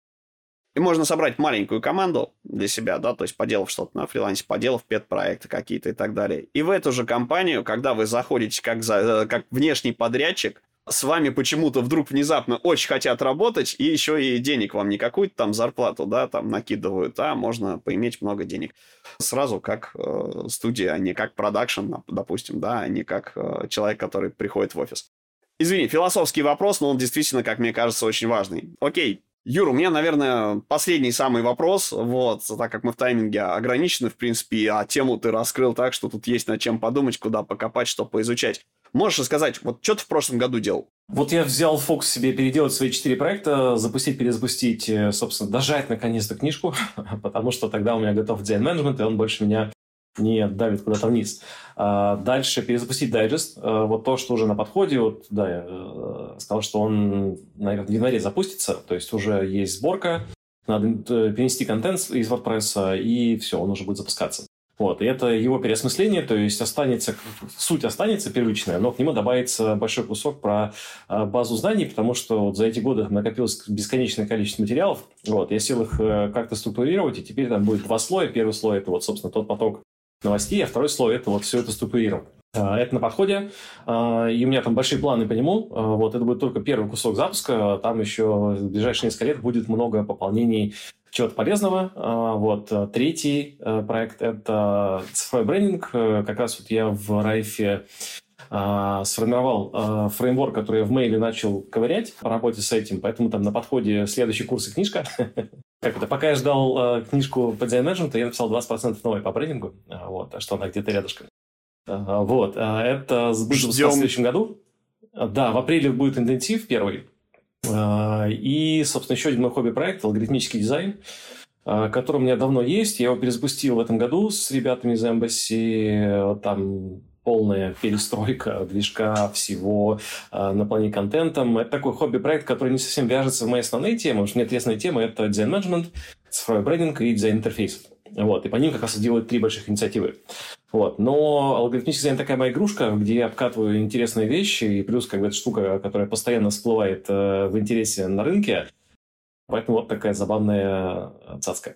A: И можно собрать маленькую команду для себя, да, то есть поделав что-то на фрилансе, поделав пет-проекты какие-то и так далее. И в эту же компанию, когда вы заходите как, за, э, как внешний подрядчик, с вами почему-то вдруг внезапно очень хотят работать, и еще и денег вам не какую-то там зарплату, да, там накидывают, а можно поиметь много денег. Сразу как э, студия, а не как продакшн, допустим, да, а не как э, человек, который приходит в офис. Извини, философский вопрос, но он действительно, как мне кажется, очень важный. Окей, Юра, у меня, наверное, последний самый вопрос, вот, так как мы в тайминге ограничены, в принципе, а тему ты раскрыл так, что тут есть над чем подумать, куда покопать, что поизучать. Можешь рассказать, вот что ты в прошлом году делал?
B: Вот я взял фокус себе переделать свои четыре проекта, запустить, перезапустить, э, собственно, дожать наконец-то книжку, [LAUGHS] потому что тогда у меня готов дизайн-менеджмент, и он больше меня не давит куда-то вниз. А дальше перезапустить дайджест. А вот то, что уже на подходе, вот, да, я э, сказал, что он, наверное, в январе запустится, то есть уже есть сборка, надо э, перенести контент из WordPress, и все, он уже будет запускаться. Вот, и это его переосмысление, то есть останется, суть останется первичная, но к нему добавится большой кусок про а, базу знаний, потому что вот за эти годы накопилось бесконечное количество материалов, вот, я сел их э, как-то структурировать, и теперь там будет два слоя. Первый слой – это вот, собственно, тот поток новостей, а второй слой – это вот все это структурировать. А, это на подходе, а, и у меня там большие планы по нему. Вот это будет только первый кусок запуска, там еще в ближайшие несколько лет будет много пополнений чего-то полезного. А, вот. Э, третий э, проект – это цифровой брендинг. Э, как раз вот я в Райфе а, сформировал фреймворк, который я в мейле начал ковырять по работе с этим, поэтому там на подходе следующий курс и книжка. [LAUGHS] Как это? Пока я ждал книжку по дизайн менеджменту, я написал 20% новой по брендингу, вот, а что она где-то рядышком. Вот, это будет в следующем году. Да, в апреле будет интенсив первый, и, собственно, еще один мой хобби-проект – алгоритмический дизайн, а, который у меня давно есть. Я его перезапустил в этом году с ребятами из Embassy. Там полная перестройка движка всего э, на плане контентом. Это такой хобби-проект, который не совсем вяжется в мои основные темы, потому что у меня тема – это дизайн-менеджмент, цифровой брендинг и дизайн интерфейсов. Вот, и по ним как раз делают три больших инициативы. Вот. Но алгоритмический дизайн такая моя игрушка, где я обкатываю интересные вещи, и плюс как бы эта штука, которая постоянно всплывает э, в интересе на рынке. Поэтому вот такая забавная э, цацка.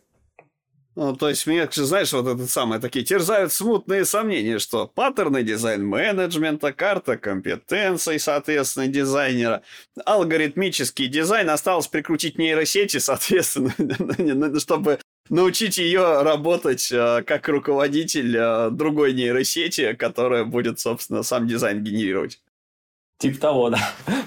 A: Ну, то есть, мне, знаешь, вот это самое, такие терзают смутные сомнения, что паттерны дизайн менеджмента, карта компетенций, соответственно, дизайнера, алгоритмический дизайн осталось прикрутить нейросети, [LAUGHS] соответственно, [LAUGHS] чтобы научить ее работать э, как руководитель э, другой нейросети, которая будет, собственно, сам дизайн генерировать.
B: Типа того, да.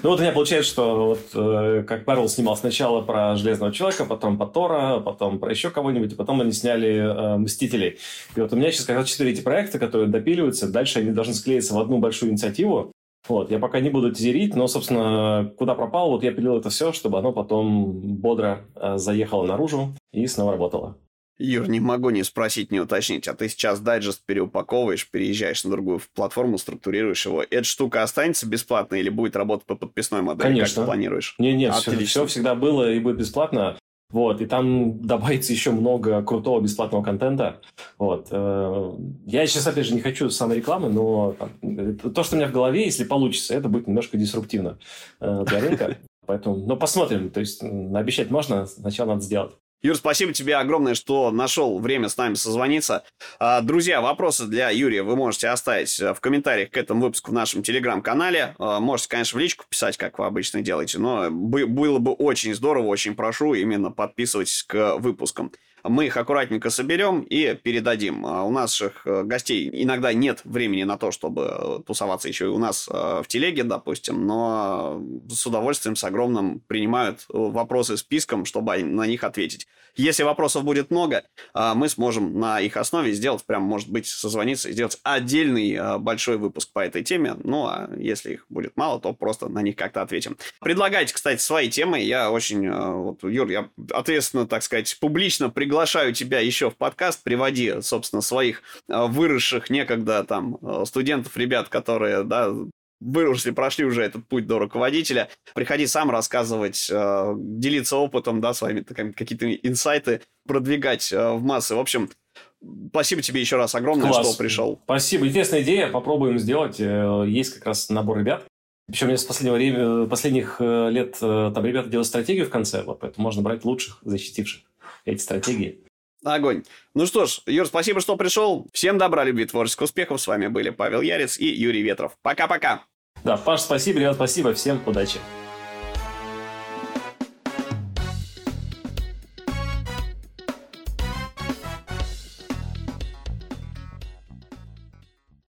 B: Ну вот у меня получается, что вот э, как Марвел снимал сначала про Железного Человека, потом про Тора, потом про еще кого-нибудь, и потом они сняли э, Мстителей. И вот у меня сейчас как раз четыре эти проекта, которые допиливаются, дальше они должны склеиться в одну большую инициативу. Вот, я пока не буду тизерить, но, собственно, куда пропал, вот я пилил это все, чтобы оно потом бодро э, заехало наружу и снова работало.
A: Юр, не могу не спросить, не уточнить. А ты сейчас дайджест переупаковываешь, переезжаешь на другую платформу, структурируешь его. Эта штука останется бесплатно или будет работать по подписной модели?
B: Конечно.
A: Как ты планируешь?
B: Не, нет, все, все всегда было и будет бесплатно. Вот, и там добавится еще много крутого бесплатного контента. Вот. Э, я сейчас, опять же, не хочу самой рекламы, но там, то, что у меня в голове, если получится, это будет немножко дисруптивно э, для рынка. Поэтому, ну, посмотрим. То есть, обещать можно, сначала надо сделать.
A: Юр, спасибо тебе огромное, что нашел время с нами созвониться. А, друзья, вопросы для Юрия вы можете оставить э, в комментариях к этому выпуску в нашем телеграм-канале. А, можете, конечно, в личку писать, как вы обычно делаете, но было бы очень здорово, очень прошу, именно подписывайтесь к выпускам мы их аккуратненько соберем и передадим. А у наших э, гостей иногда нет времени на то, чтобы э, тусоваться еще и у нас э, в телеге, допустим, но с удовольствием, с огромным принимают вопросы списком, чтобы на них ответить. Если вопросов будет много, мы сможем на их основе сделать, прям, может быть, созвониться и сделать отдельный большой выпуск по этой теме. Ну, а если их будет мало, то просто на них как-то ответим. Предлагайте, кстати, свои темы. Я очень, вот, Юр, я ответственно, так сказать, публично приглашаю тебя еще в подкаст, приводи, собственно, своих выросших некогда там студентов, ребят, которые, да, выросли, прошли уже этот путь до руководителя. Приходи сам рассказывать, э, делиться опытом, да, своими какие-то инсайты, продвигать в массы. В общем, спасибо тебе еще раз огромное, Класс. что пришел.
B: Спасибо. Интересная идея, попробуем сделать. Есть как раз набор ребят. Причем мне с последнего времени, последних лет там ребята делают стратегию в конце, вот, поэтому можно брать лучших, защитивших эти стратегии.
A: Огонь. Ну что ж, Юр, спасибо, что пришел. Всем добра, любви, творческих успехов. С вами были Павел Ярец и Юрий Ветров. Пока-пока.
B: Да, Паш, спасибо, ребят, спасибо. Всем удачи.